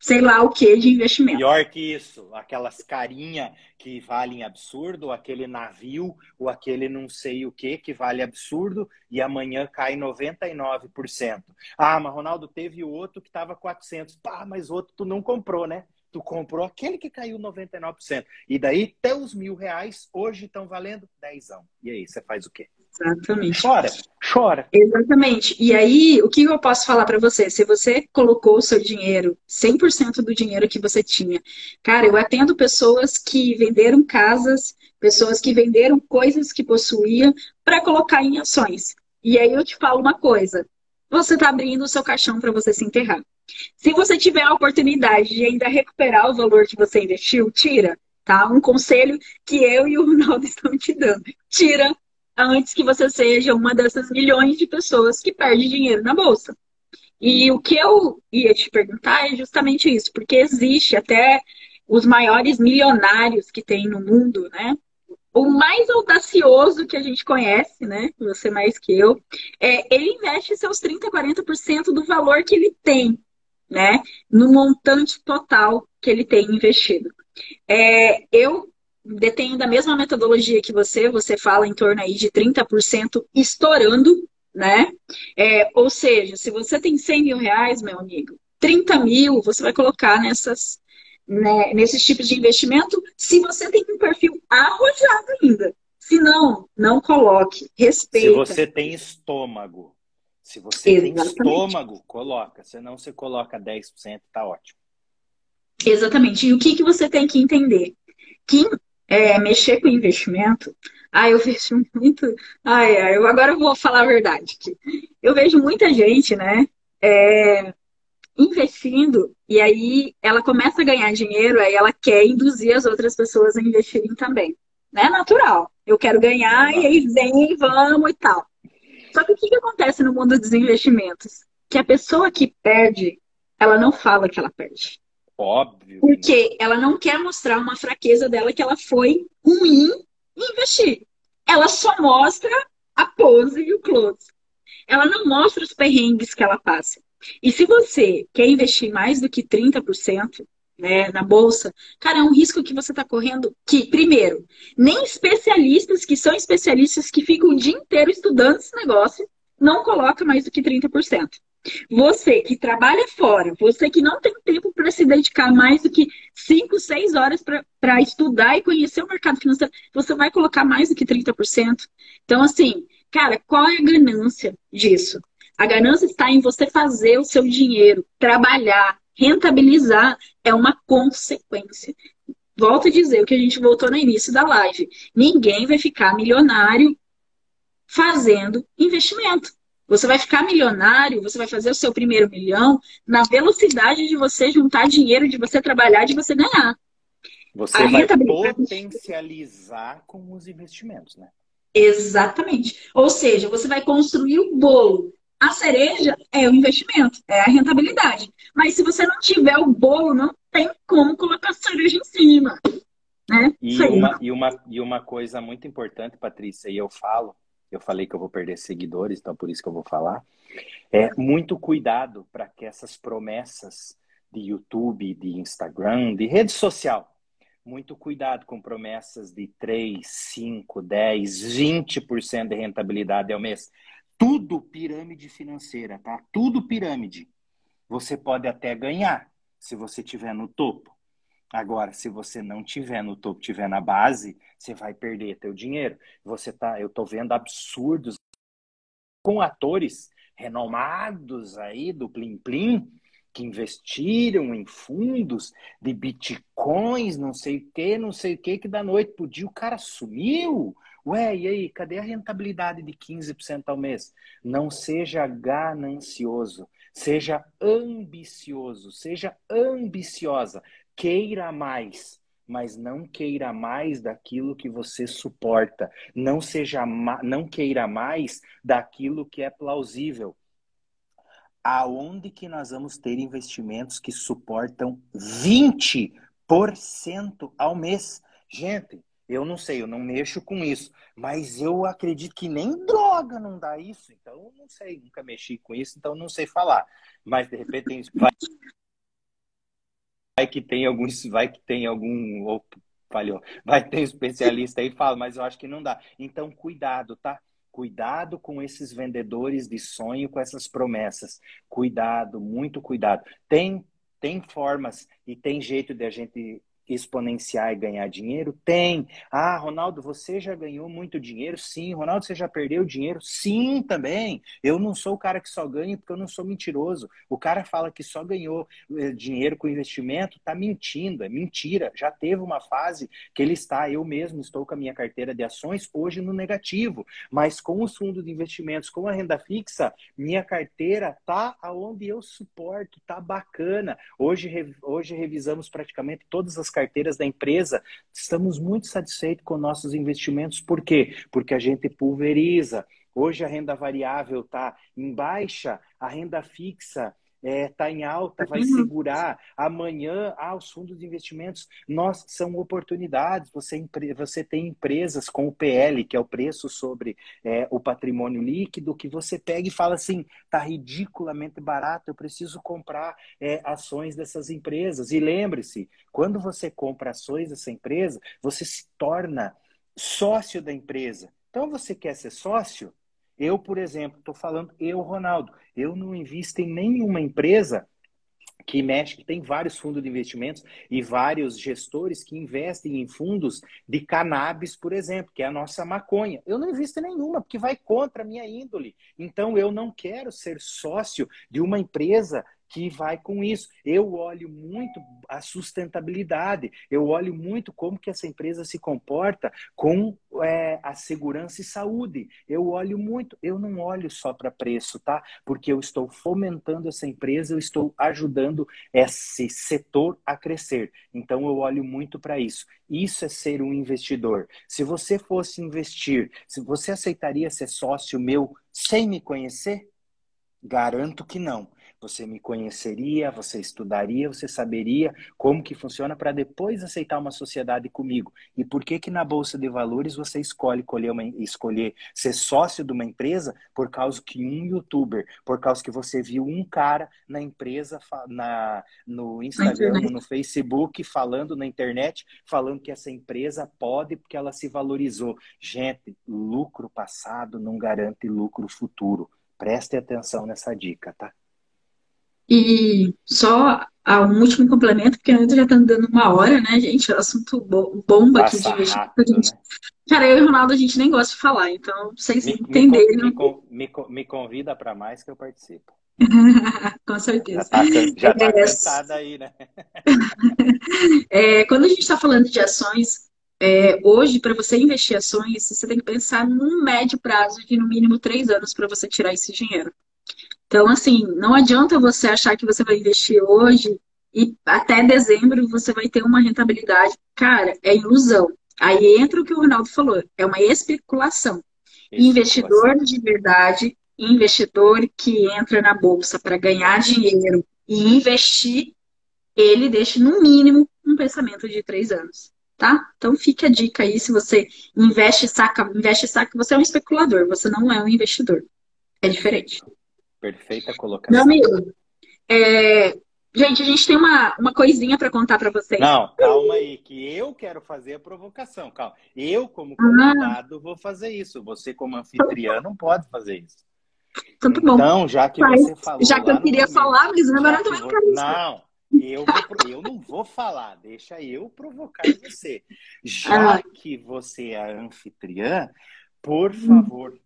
sei lá o que de investimento. Pior que isso, aquelas carinha que valem absurdo, aquele navio ou aquele não sei o que que vale absurdo e amanhã cai 99%. Ah, mas Ronaldo teve outro que estava 400. Pá, mas outro tu não comprou, né? tu comprou aquele que caiu 99%. E daí, os mil reais, hoje estão valendo dezão. E aí, você faz o quê? Exatamente. Chora, chora. Exatamente. E aí, o que eu posso falar para você? Se você colocou o seu dinheiro, 100% do dinheiro que você tinha. Cara, eu atendo pessoas que venderam casas, pessoas que venderam coisas que possuíam para colocar em ações. E aí eu te falo uma coisa: você está abrindo o seu caixão para você se enterrar. Se você tiver a oportunidade de ainda recuperar o valor que você investiu, tira, tá? Um conselho que eu e o Ronaldo estamos te dando. Tira antes que você seja uma dessas milhões de pessoas que perde dinheiro na bolsa. E o que eu ia te perguntar é justamente isso, porque existe até os maiores milionários que tem no mundo, né? O mais audacioso que a gente conhece, né? Você mais que eu, é ele investe seus 30, 40% do valor que ele tem né? No montante total que ele tem investido. É, eu detenho da mesma metodologia que você, você fala em torno aí de 30% estourando, né? É, ou seja, se você tem 100 mil reais, meu amigo, 30 mil você vai colocar nessas, né, nesses tipos de investimento se você tem um perfil arrojado ainda. Se não, não coloque. Respeita. Se você tem estômago. Se você Exatamente. tem estômago, coloca. Senão você coloca 10%, tá ótimo. Exatamente. E o que, que você tem que entender? Que é, mexer com investimento. Ah, eu vejo muito. Ai, ai, eu agora vou falar a verdade. Eu vejo muita gente, né? É, investindo e aí ela começa a ganhar dinheiro, aí ela quer induzir as outras pessoas a investirem também. Né? Natural. Eu quero ganhar e aí vem, vamos e tal. Só que o que, que acontece no mundo dos investimentos? Que a pessoa que perde, ela não fala que ela perde. Óbvio. Porque ela não quer mostrar uma fraqueza dela que ela foi ruim em investir. Ela só mostra a pose e o close. Ela não mostra os perrengues que ela passa. E se você quer investir mais do que 30%, né, na bolsa, cara, é um risco que você está correndo que, primeiro, nem especialistas que são especialistas que ficam o dia inteiro estudando esse negócio não coloca mais do que 30%. Você que trabalha fora, você que não tem tempo para se dedicar mais do que 5, 6 horas para estudar e conhecer o mercado financeiro, você vai colocar mais do que 30%. Então, assim, cara, qual é a ganância disso? A ganância está em você fazer o seu dinheiro, trabalhar, rentabilizar, é uma consequência. Volto a dizer o que a gente voltou no início da live. Ninguém vai ficar milionário fazendo investimento. Você vai ficar milionário, você vai fazer o seu primeiro milhão na velocidade de você juntar dinheiro, de você trabalhar, de você ganhar. Você a vai potencializar com os investimentos, né? Exatamente. Ou seja, você vai construir o bolo. A cereja é o investimento, é a rentabilidade. Mas se você não tiver o bolo, não tem como colocar a cereja em cima. Né? E, uma, e, uma, e uma coisa muito importante, Patrícia, e eu falo, eu falei que eu vou perder seguidores, então por isso que eu vou falar. É muito cuidado para que essas promessas de YouTube, de Instagram, de rede social, muito cuidado com promessas de 3, 5, 10, 20% de rentabilidade ao mês. Tudo pirâmide financeira, tá? Tudo pirâmide. Você pode até ganhar se você estiver no topo. Agora, se você não tiver no topo, tiver na base, você vai perder teu dinheiro. Você tá, eu tô vendo absurdos com atores renomados aí do Plim Plim que investiram em fundos de bitcoins, não sei o que, não sei o que, que da noite pro dia o cara sumiu. Ué, e aí, cadê a rentabilidade de 15% ao mês? Não seja ganancioso, seja ambicioso, seja ambiciosa queira mais, mas não queira mais daquilo que você suporta. Não seja não queira mais daquilo que é plausível. Aonde que nós vamos ter investimentos que suportam 20% ao mês? Gente, eu não sei, eu não mexo com isso, mas eu acredito que nem droga não dá isso, então eu não sei, nunca mexi com isso, então não sei falar. Mas de repente vai vai que tem alguns, vai que tem algum, ou, falhou, vai ter um especialista aí fala, mas eu acho que não dá. Então, cuidado, tá? Cuidado com esses vendedores de sonho, com essas promessas. Cuidado, muito cuidado. Tem, tem formas e tem jeito de a gente exponenciar e ganhar dinheiro? Tem. Ah, Ronaldo, você já ganhou muito dinheiro? Sim. Ronaldo, você já perdeu dinheiro? Sim, também. Eu não sou o cara que só ganha porque eu não sou mentiroso. O cara fala que só ganhou eh, dinheiro com investimento, tá mentindo, é mentira. Já teve uma fase que ele está, eu mesmo estou com a minha carteira de ações hoje no negativo, mas com os fundos de investimentos, com a renda fixa, minha carteira tá aonde eu suporto, tá bacana. Hoje, hoje revisamos praticamente todas as carteiras da empresa, estamos muito satisfeitos com nossos investimentos. Por quê? Porque a gente pulveriza. Hoje a renda variável está em baixa, a renda fixa está é, tá em alta, vai uhum. segurar. Amanhã, ah, os fundos de investimentos, nós são oportunidades. Você, você tem empresas com o PL, que é o preço sobre é, o patrimônio líquido, que você pega e fala assim: tá ridiculamente barato, eu preciso comprar é, ações dessas empresas. E lembre-se, quando você compra ações dessa empresa, você se torna sócio da empresa. Então, você quer ser sócio? Eu, por exemplo, estou falando, eu, Ronaldo, eu não invisto em nenhuma empresa que mexe, que tem vários fundos de investimentos e vários gestores que investem em fundos de cannabis, por exemplo, que é a nossa maconha. Eu não invisto em nenhuma, porque vai contra a minha índole. Então, eu não quero ser sócio de uma empresa que vai com isso. Eu olho muito a sustentabilidade, eu olho muito como que essa empresa se comporta com é, a segurança e saúde. Eu olho muito, eu não olho só para preço, tá? Porque eu estou fomentando essa empresa, eu estou ajudando esse setor a crescer. Então eu olho muito para isso. Isso é ser um investidor. Se você fosse investir, se você aceitaria ser sócio meu sem me conhecer? Garanto que não você me conheceria, você estudaria, você saberia como que funciona para depois aceitar uma sociedade comigo. E por que que na bolsa de valores você escolhe colher uma, escolher ser sócio de uma empresa por causa que um youtuber, por causa que você viu um cara na empresa na no Instagram, no Facebook falando na internet, falando que essa empresa pode porque ela se valorizou. Gente, lucro passado não garante lucro futuro. Preste atenção nessa dica, tá? E só um último complemento, porque ainda já está dando uma hora, né, gente? Assunto bomba aqui de investimento. Gente... Né? Cara, eu e o Ronaldo a gente nem gosta de falar, então vocês me, entenderem. Me, me, me convida para mais que eu participo. Com certeza. Já está tá é, cansada aí, né? é, quando a gente está falando de ações, é, hoje, para você investir ações, você tem que pensar num médio prazo de no mínimo três anos para você tirar esse dinheiro. Então, assim, não adianta você achar que você vai investir hoje e até dezembro você vai ter uma rentabilidade. Cara, é ilusão. Aí entra o que o Ronaldo falou, é uma especulação. Investidor de verdade, investidor que entra na bolsa para ganhar dinheiro e investir, ele deixa no mínimo um pensamento de três anos tá? Então fique a dica aí, se você investe saca, investe saca, você é um especulador, você não é um investidor. É diferente. Perfeita colocação. Meu amigo, é... gente, a gente tem uma, uma coisinha para contar para vocês. Não, calma aí, que eu quero fazer a provocação, calma. Eu, como ah. convidado, ah. vou fazer isso. Você, como anfitriã, não pode fazer isso. Então, tá bom. Então, já que Mas, você falou. Já que eu queria falar, mas agora eu também não quero Não, eu, vou, eu não vou falar, deixa eu provocar você. Já ah. que você é anfitriã, por favor,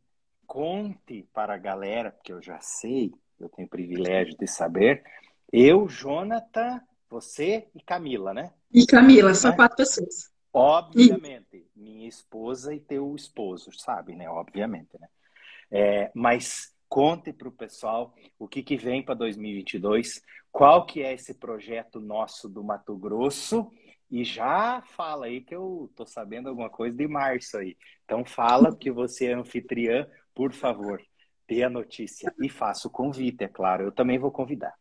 conte para a galera, porque eu já sei, eu tenho o privilégio de saber. Eu, Jonathan, você e Camila, né? E Camila, são né? quatro pessoas. Obviamente, e... minha esposa e teu esposo, sabe, né? Obviamente, né? É, mas conte para o pessoal o que, que vem para 2022, qual que é esse projeto nosso do Mato Grosso e já fala aí que eu tô sabendo alguma coisa de março aí. Então fala que você é anfitriã, por favor, dê a notícia e faça o convite, é claro. Eu também vou convidar.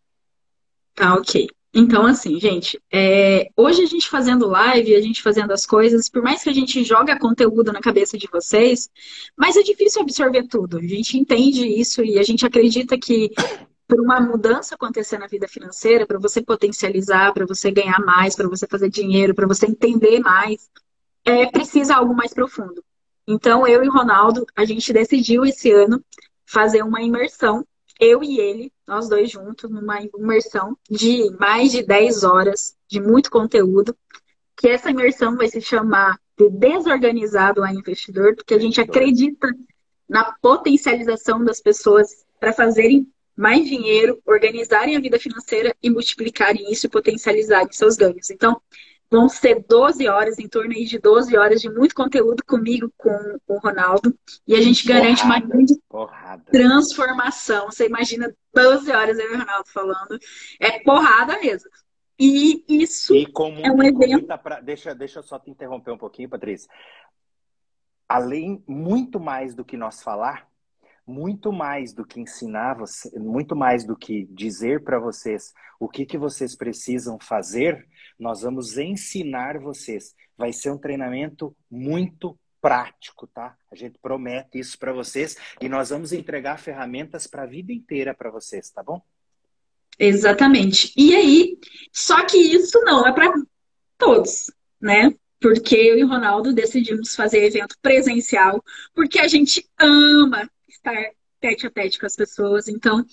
Tá, ok. Então, assim, gente, é... hoje a gente fazendo live, a gente fazendo as coisas, por mais que a gente joga conteúdo na cabeça de vocês, mas é difícil absorver tudo. A gente entende isso e a gente acredita que por uma mudança acontecer na vida financeira, para você potencializar, para você ganhar mais, para você fazer dinheiro, para você entender mais, é precisa algo mais profundo. Então, eu e o Ronaldo, a gente decidiu esse ano fazer uma imersão, eu e ele, nós dois juntos, numa imersão de mais de 10 horas de muito conteúdo, que essa imersão vai se chamar de Desorganizado a Investidor, porque a gente acredita na potencialização das pessoas para fazerem mais dinheiro, organizarem a vida financeira e multiplicarem isso e potencializarem seus ganhos. Então, vão ser 12 horas, em torno aí de 12 horas de muito conteúdo comigo, com o Ronaldo, e a gente porrada, garante uma grande porrada. transformação. Você imagina 12 horas eu e o Ronaldo falando, é porrada mesmo. E isso e como, é um evento. Pra... Deixa, deixa eu só te interromper um pouquinho, Patrícia. Além, muito mais do que nós falar, muito mais do que ensinar você, muito mais do que dizer para vocês o que, que vocês precisam fazer, nós vamos ensinar vocês. Vai ser um treinamento muito prático, tá? A gente promete isso para vocês e nós vamos entregar ferramentas para a vida inteira para vocês, tá bom? Exatamente. E aí, só que isso não é para todos, né? Porque eu e o Ronaldo decidimos fazer evento presencial, porque a gente ama estar tete a tete com as pessoas. Então,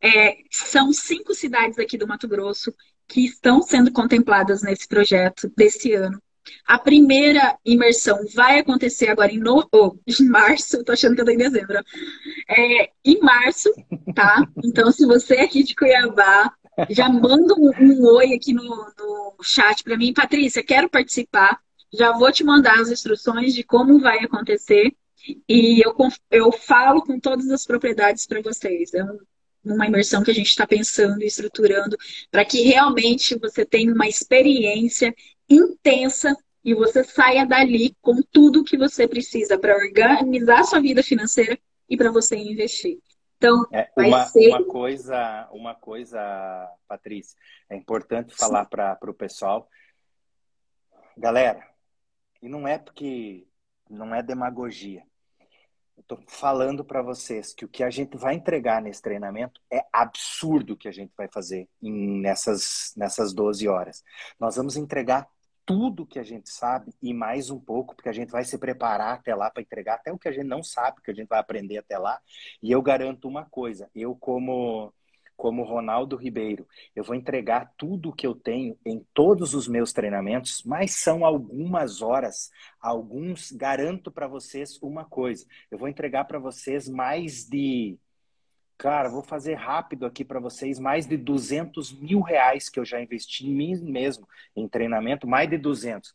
é, são cinco cidades aqui do Mato Grosso que estão sendo contempladas nesse projeto desse ano. A primeira imersão vai acontecer agora em, no... oh, em março, tô achando que eu tô em dezembro. É, em março, tá? Então, se você é aqui de Cuiabá, já manda um, um oi aqui no, no chat para mim. Patrícia, quero participar. Já vou te mandar as instruções de como vai acontecer. E eu, eu falo com todas as propriedades para vocês. É um, uma imersão que a gente está pensando e estruturando para que realmente você tenha uma experiência intensa e você saia dali com tudo que você precisa para organizar sua vida financeira e para você investir. Então, é, uma, ser... uma coisa, uma coisa, Patrícia, é importante falar para o pessoal. Galera, e não é porque não é demagogia. Estou falando para vocês que o que a gente vai entregar nesse treinamento é absurdo o que a gente vai fazer em, nessas, nessas 12 horas. Nós vamos entregar tudo que a gente sabe e mais um pouco, porque a gente vai se preparar até lá para entregar até o que a gente não sabe, que a gente vai aprender até lá. E eu garanto uma coisa: eu, como como Ronaldo Ribeiro. Eu vou entregar tudo o que eu tenho em todos os meus treinamentos, mas são algumas horas. Alguns, garanto para vocês uma coisa: eu vou entregar para vocês mais de. Cara, vou fazer rápido aqui para vocês mais de 200 mil reais que eu já investi em mim mesmo, em treinamento, mais de 200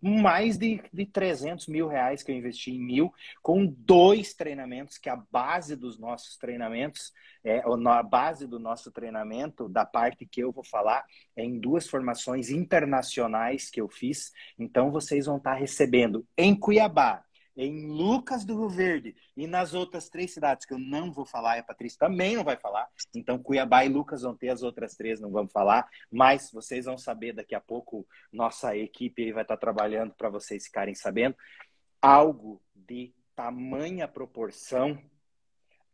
mais de, de 300 mil reais que eu investi em mil, com dois treinamentos, que a base dos nossos treinamentos, é, a base do nosso treinamento, da parte que eu vou falar, é em duas formações internacionais que eu fiz. Então, vocês vão estar recebendo em Cuiabá, em Lucas do Rio Verde e nas outras três cidades que eu não vou falar, e a Patrícia também não vai falar. Então, Cuiabá e Lucas vão ter as outras três, não vamos falar, mas vocês vão saber daqui a pouco. Nossa equipe vai estar trabalhando para vocês ficarem sabendo. Algo de tamanha proporção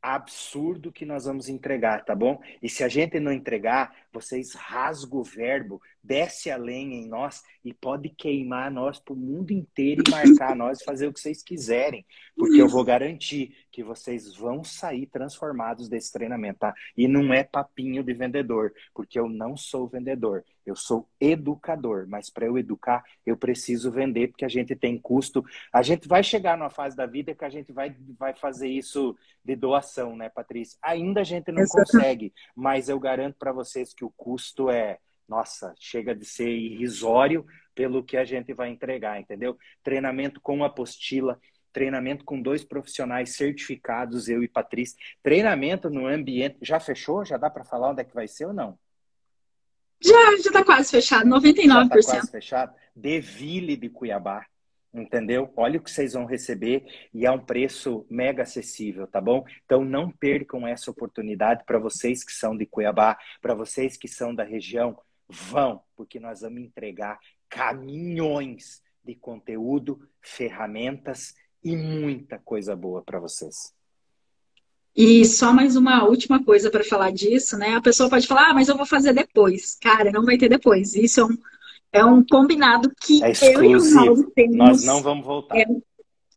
absurdo que nós vamos entregar, tá bom? E se a gente não entregar, vocês rasgam o verbo, desce a lenha em nós e pode queimar nós para o mundo inteiro e marcar nós e fazer o que vocês quiserem, porque eu vou garantir que vocês vão sair transformados desse treinamento, tá? E não é papinho de vendedor, porque eu não sou vendedor, eu sou educador, mas para eu educar, eu preciso vender, porque a gente tem custo. A gente vai chegar numa fase da vida que a gente vai, vai fazer isso de doação, né, Patrícia? Ainda a gente não consegue, mas eu garanto para vocês que o custo é nossa, chega de ser irrisório pelo que a gente vai entregar, entendeu? Treinamento com apostila, treinamento com dois profissionais certificados, eu e Patrícia. Treinamento no ambiente. Já fechou? Já dá para falar onde é que vai ser ou não? Já, já está quase fechado, 99%. Já tá quase fechado. Deville de Cuiabá, entendeu? Olha o que vocês vão receber e é um preço mega acessível, tá bom? Então não percam essa oportunidade para vocês que são de Cuiabá, para vocês que são da região Vão, porque nós vamos entregar caminhões de conteúdo, ferramentas e muita coisa boa para vocês. E só mais uma última coisa para falar disso, né? A pessoa pode falar, ah, mas eu vou fazer depois. Cara, não vai ter depois. Isso é um, é um combinado que é eu e o temos. Nós não vamos voltar. É,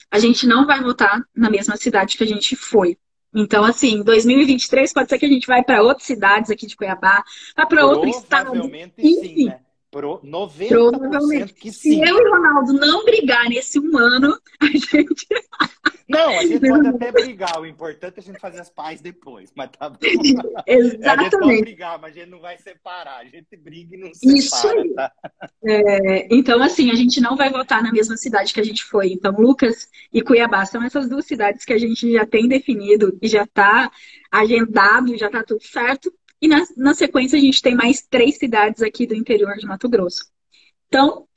a gente não vai voltar na mesma cidade que a gente foi. Então, assim, 2023 pode ser que a gente vai para outras cidades aqui de Cuiabá, vai para outro estado. Sim, né? Pro 90% Provavelmente. que sim. Se eu e o Ronaldo não brigar nesse um ano, a gente. Não, a gente pode até brigar. O importante é a gente fazer as pazes depois. Mas tá bom. Exatamente. A gente pode brigar, mas a gente não vai separar. A gente briga e não separa, Isso aí. Tá? É, então, assim, a gente não vai votar na mesma cidade que a gente foi. Então, Lucas e Cuiabá são essas duas cidades que a gente já tem definido e já está agendado, já está tudo certo. E na, na sequência, a gente tem mais três cidades aqui do interior de Mato Grosso. Então,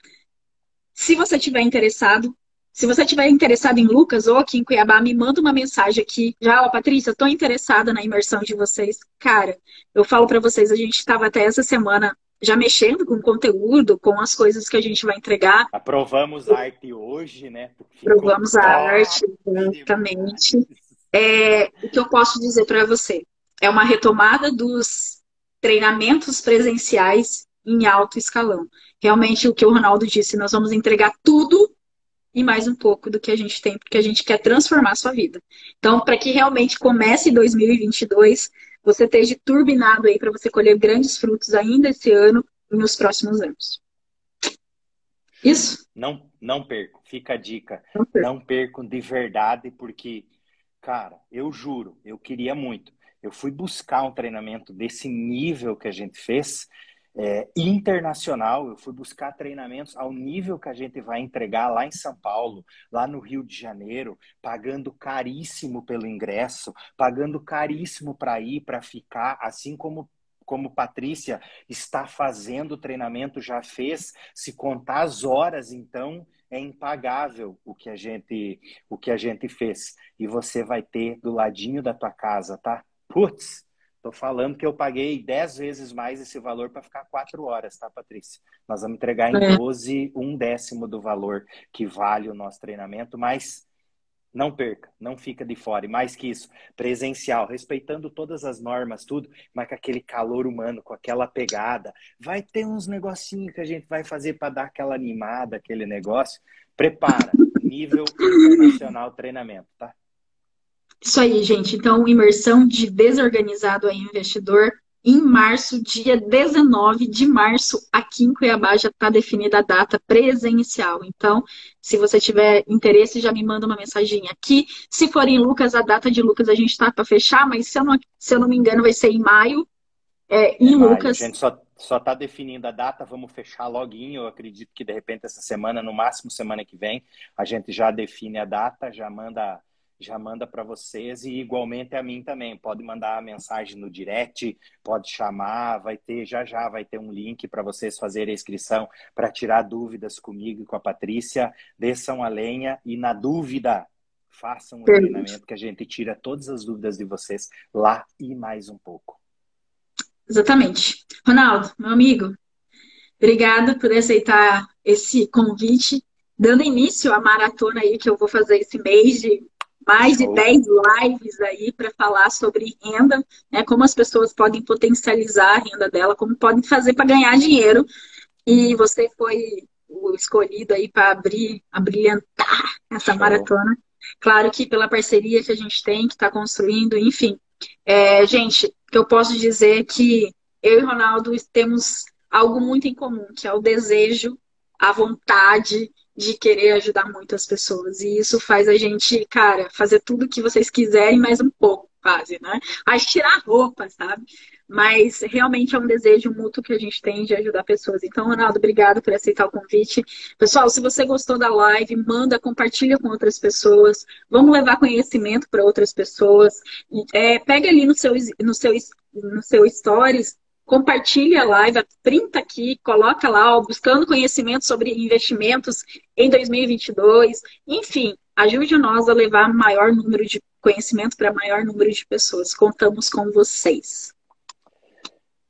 se você tiver interessado, se você estiver interessado em Lucas ou aqui em Cuiabá, me manda uma mensagem aqui. Já, ó, Patrícia, estou interessada na imersão de vocês. Cara, eu falo para vocês, a gente estava até essa semana já mexendo com conteúdo, com as coisas que a gente vai entregar. Aprovamos a arte hoje, né? Aprovamos a arte, exatamente. É, o que eu posso dizer para você? É uma retomada dos treinamentos presenciais em alto escalão. Realmente, o que o Ronaldo disse, nós vamos entregar tudo e mais um pouco do que a gente tem, porque a gente quer transformar a sua vida. Então, para que realmente comece 2022, você esteja turbinado aí para você colher grandes frutos ainda esse ano e nos próximos anos. Isso? Não, não perco. Fica a dica. Não perco. não perco de verdade, porque, cara, eu juro, eu queria muito. Eu fui buscar um treinamento desse nível que a gente fez é, internacional. Eu fui buscar treinamentos ao nível que a gente vai entregar lá em São Paulo, lá no Rio de Janeiro, pagando caríssimo pelo ingresso, pagando caríssimo para ir, para ficar, assim como como Patrícia está fazendo o treinamento, já fez, se contar as horas, então é impagável o que a gente o que a gente fez. E você vai ter do ladinho da tua casa, tá? Putz, tô falando que eu paguei 10 vezes mais esse valor para ficar 4 horas, tá, Patrícia? Nós vamos entregar em 12, é. um décimo do valor que vale o nosso treinamento, mas não perca, não fica de fora. E mais que isso, presencial, respeitando todas as normas, tudo, mas com aquele calor humano, com aquela pegada. Vai ter uns negocinhos que a gente vai fazer para dar aquela animada, aquele negócio. Prepara, nível internacional treinamento, tá? Isso aí, gente. Então, imersão de desorganizado a investidor em março, dia 19 de março, aqui em Cuiabá já está definida a data presencial. Então, se você tiver interesse, já me manda uma mensagem aqui. Se for em Lucas, a data de Lucas a gente está para fechar, mas se eu, não, se eu não me engano, vai ser em maio. É, em Lucas. A gente só está definindo a data, vamos fechar loguinho. Eu acredito que de repente essa semana, no máximo semana que vem, a gente já define a data, já manda já manda para vocês e igualmente a mim também. Pode mandar mensagem no direct, pode chamar, vai ter já já vai ter um link para vocês fazerem a inscrição para tirar dúvidas comigo e com a Patrícia. Desçam a lenha e na dúvida façam o treinamento que a gente tira todas as dúvidas de vocês lá e mais um pouco. Exatamente. Ronaldo, meu amigo, obrigado por aceitar esse convite, dando início à maratona aí que eu vou fazer esse mês de mais de 10 lives aí para falar sobre renda, né, como as pessoas podem potencializar a renda dela, como podem fazer para ganhar dinheiro. E você foi o escolhido aí para abrir, abrilhantar essa Show. maratona. Claro que pela parceria que a gente tem, que está construindo, enfim. É, gente, eu posso dizer é que eu e Ronaldo temos algo muito em comum, que é o desejo, a vontade de querer ajudar muitas pessoas. E isso faz a gente, cara, fazer tudo que vocês quiserem, mais um pouco, quase, né? Mas tirar roupa, sabe? Mas realmente é um desejo mútuo que a gente tem de ajudar pessoas. Então, Ronaldo, obrigado por aceitar o convite. Pessoal, se você gostou da live, manda, compartilha com outras pessoas. Vamos levar conhecimento para outras pessoas. É, pega ali no seu, no seu, no seu stories compartilha a live, printa aqui, coloca lá, ó, buscando conhecimento sobre investimentos em 2022. Enfim, ajude nós a levar maior número de conhecimento para maior número de pessoas. Contamos com vocês.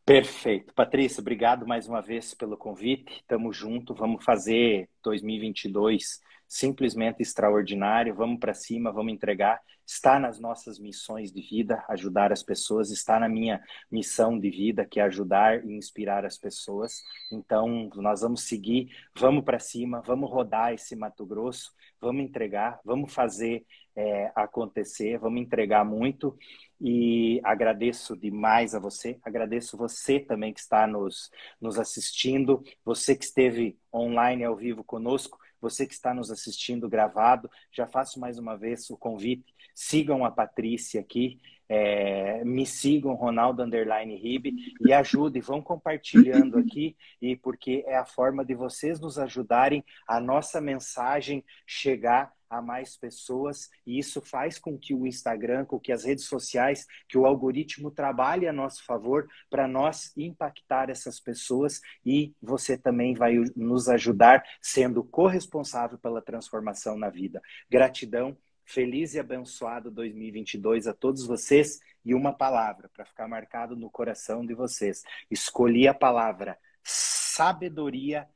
Perfeito. Patrícia, obrigado mais uma vez pelo convite. Tamo junto, vamos fazer 2022 simplesmente extraordinário. Vamos para cima, vamos entregar. Está nas nossas missões de vida ajudar as pessoas, está na minha missão de vida, que é ajudar e inspirar as pessoas. Então, nós vamos seguir, vamos para cima, vamos rodar esse Mato Grosso, vamos entregar, vamos fazer é, acontecer, vamos entregar muito. E agradeço demais a você, agradeço você também que está nos, nos assistindo, você que esteve online ao vivo conosco. Você que está nos assistindo gravado, já faço mais uma vez o convite. Sigam a Patrícia aqui, é, me sigam, Ronaldo Underline Ribe, e ajudem, vão compartilhando aqui, e porque é a forma de vocês nos ajudarem a nossa mensagem chegar a mais pessoas e isso faz com que o Instagram, com que as redes sociais, que o algoritmo trabalhe a nosso favor para nós impactar essas pessoas e você também vai nos ajudar sendo corresponsável pela transformação na vida. Gratidão, feliz e abençoado 2022 a todos vocês e uma palavra para ficar marcado no coração de vocês. Escolhi a palavra sabedoria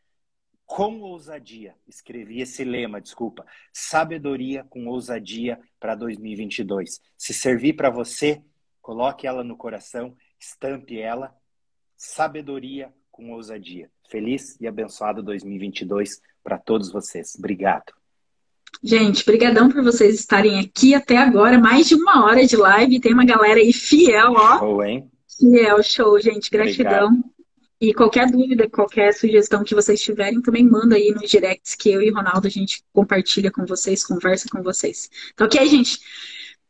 com ousadia. Escrevi esse lema, desculpa. Sabedoria com ousadia para 2022. Se servir para você, coloque ela no coração, estampe ela. Sabedoria com ousadia. Feliz e abençoado 2022 para todos vocês. Obrigado. Gente, brigadão por vocês estarem aqui até agora, mais de uma hora de live. Tem uma galera aí fiel, ó. Show, hein? Fiel, show, gente. Gratidão. Obrigado. E qualquer dúvida, qualquer sugestão que vocês tiverem, também manda aí nos directs que eu e o Ronaldo a gente compartilha com vocês, conversa com vocês. Então, ok, gente?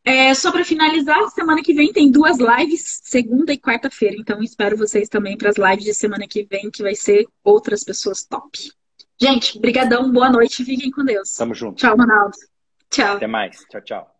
É, só para finalizar, semana que vem tem duas lives, segunda e quarta-feira. Então, espero vocês também para as lives de semana que vem, que vai ser outras pessoas top. Gente, brigadão, boa noite, fiquem com Deus. Tamo junto. Tchau, Ronaldo. Tchau. Até mais. Tchau, tchau.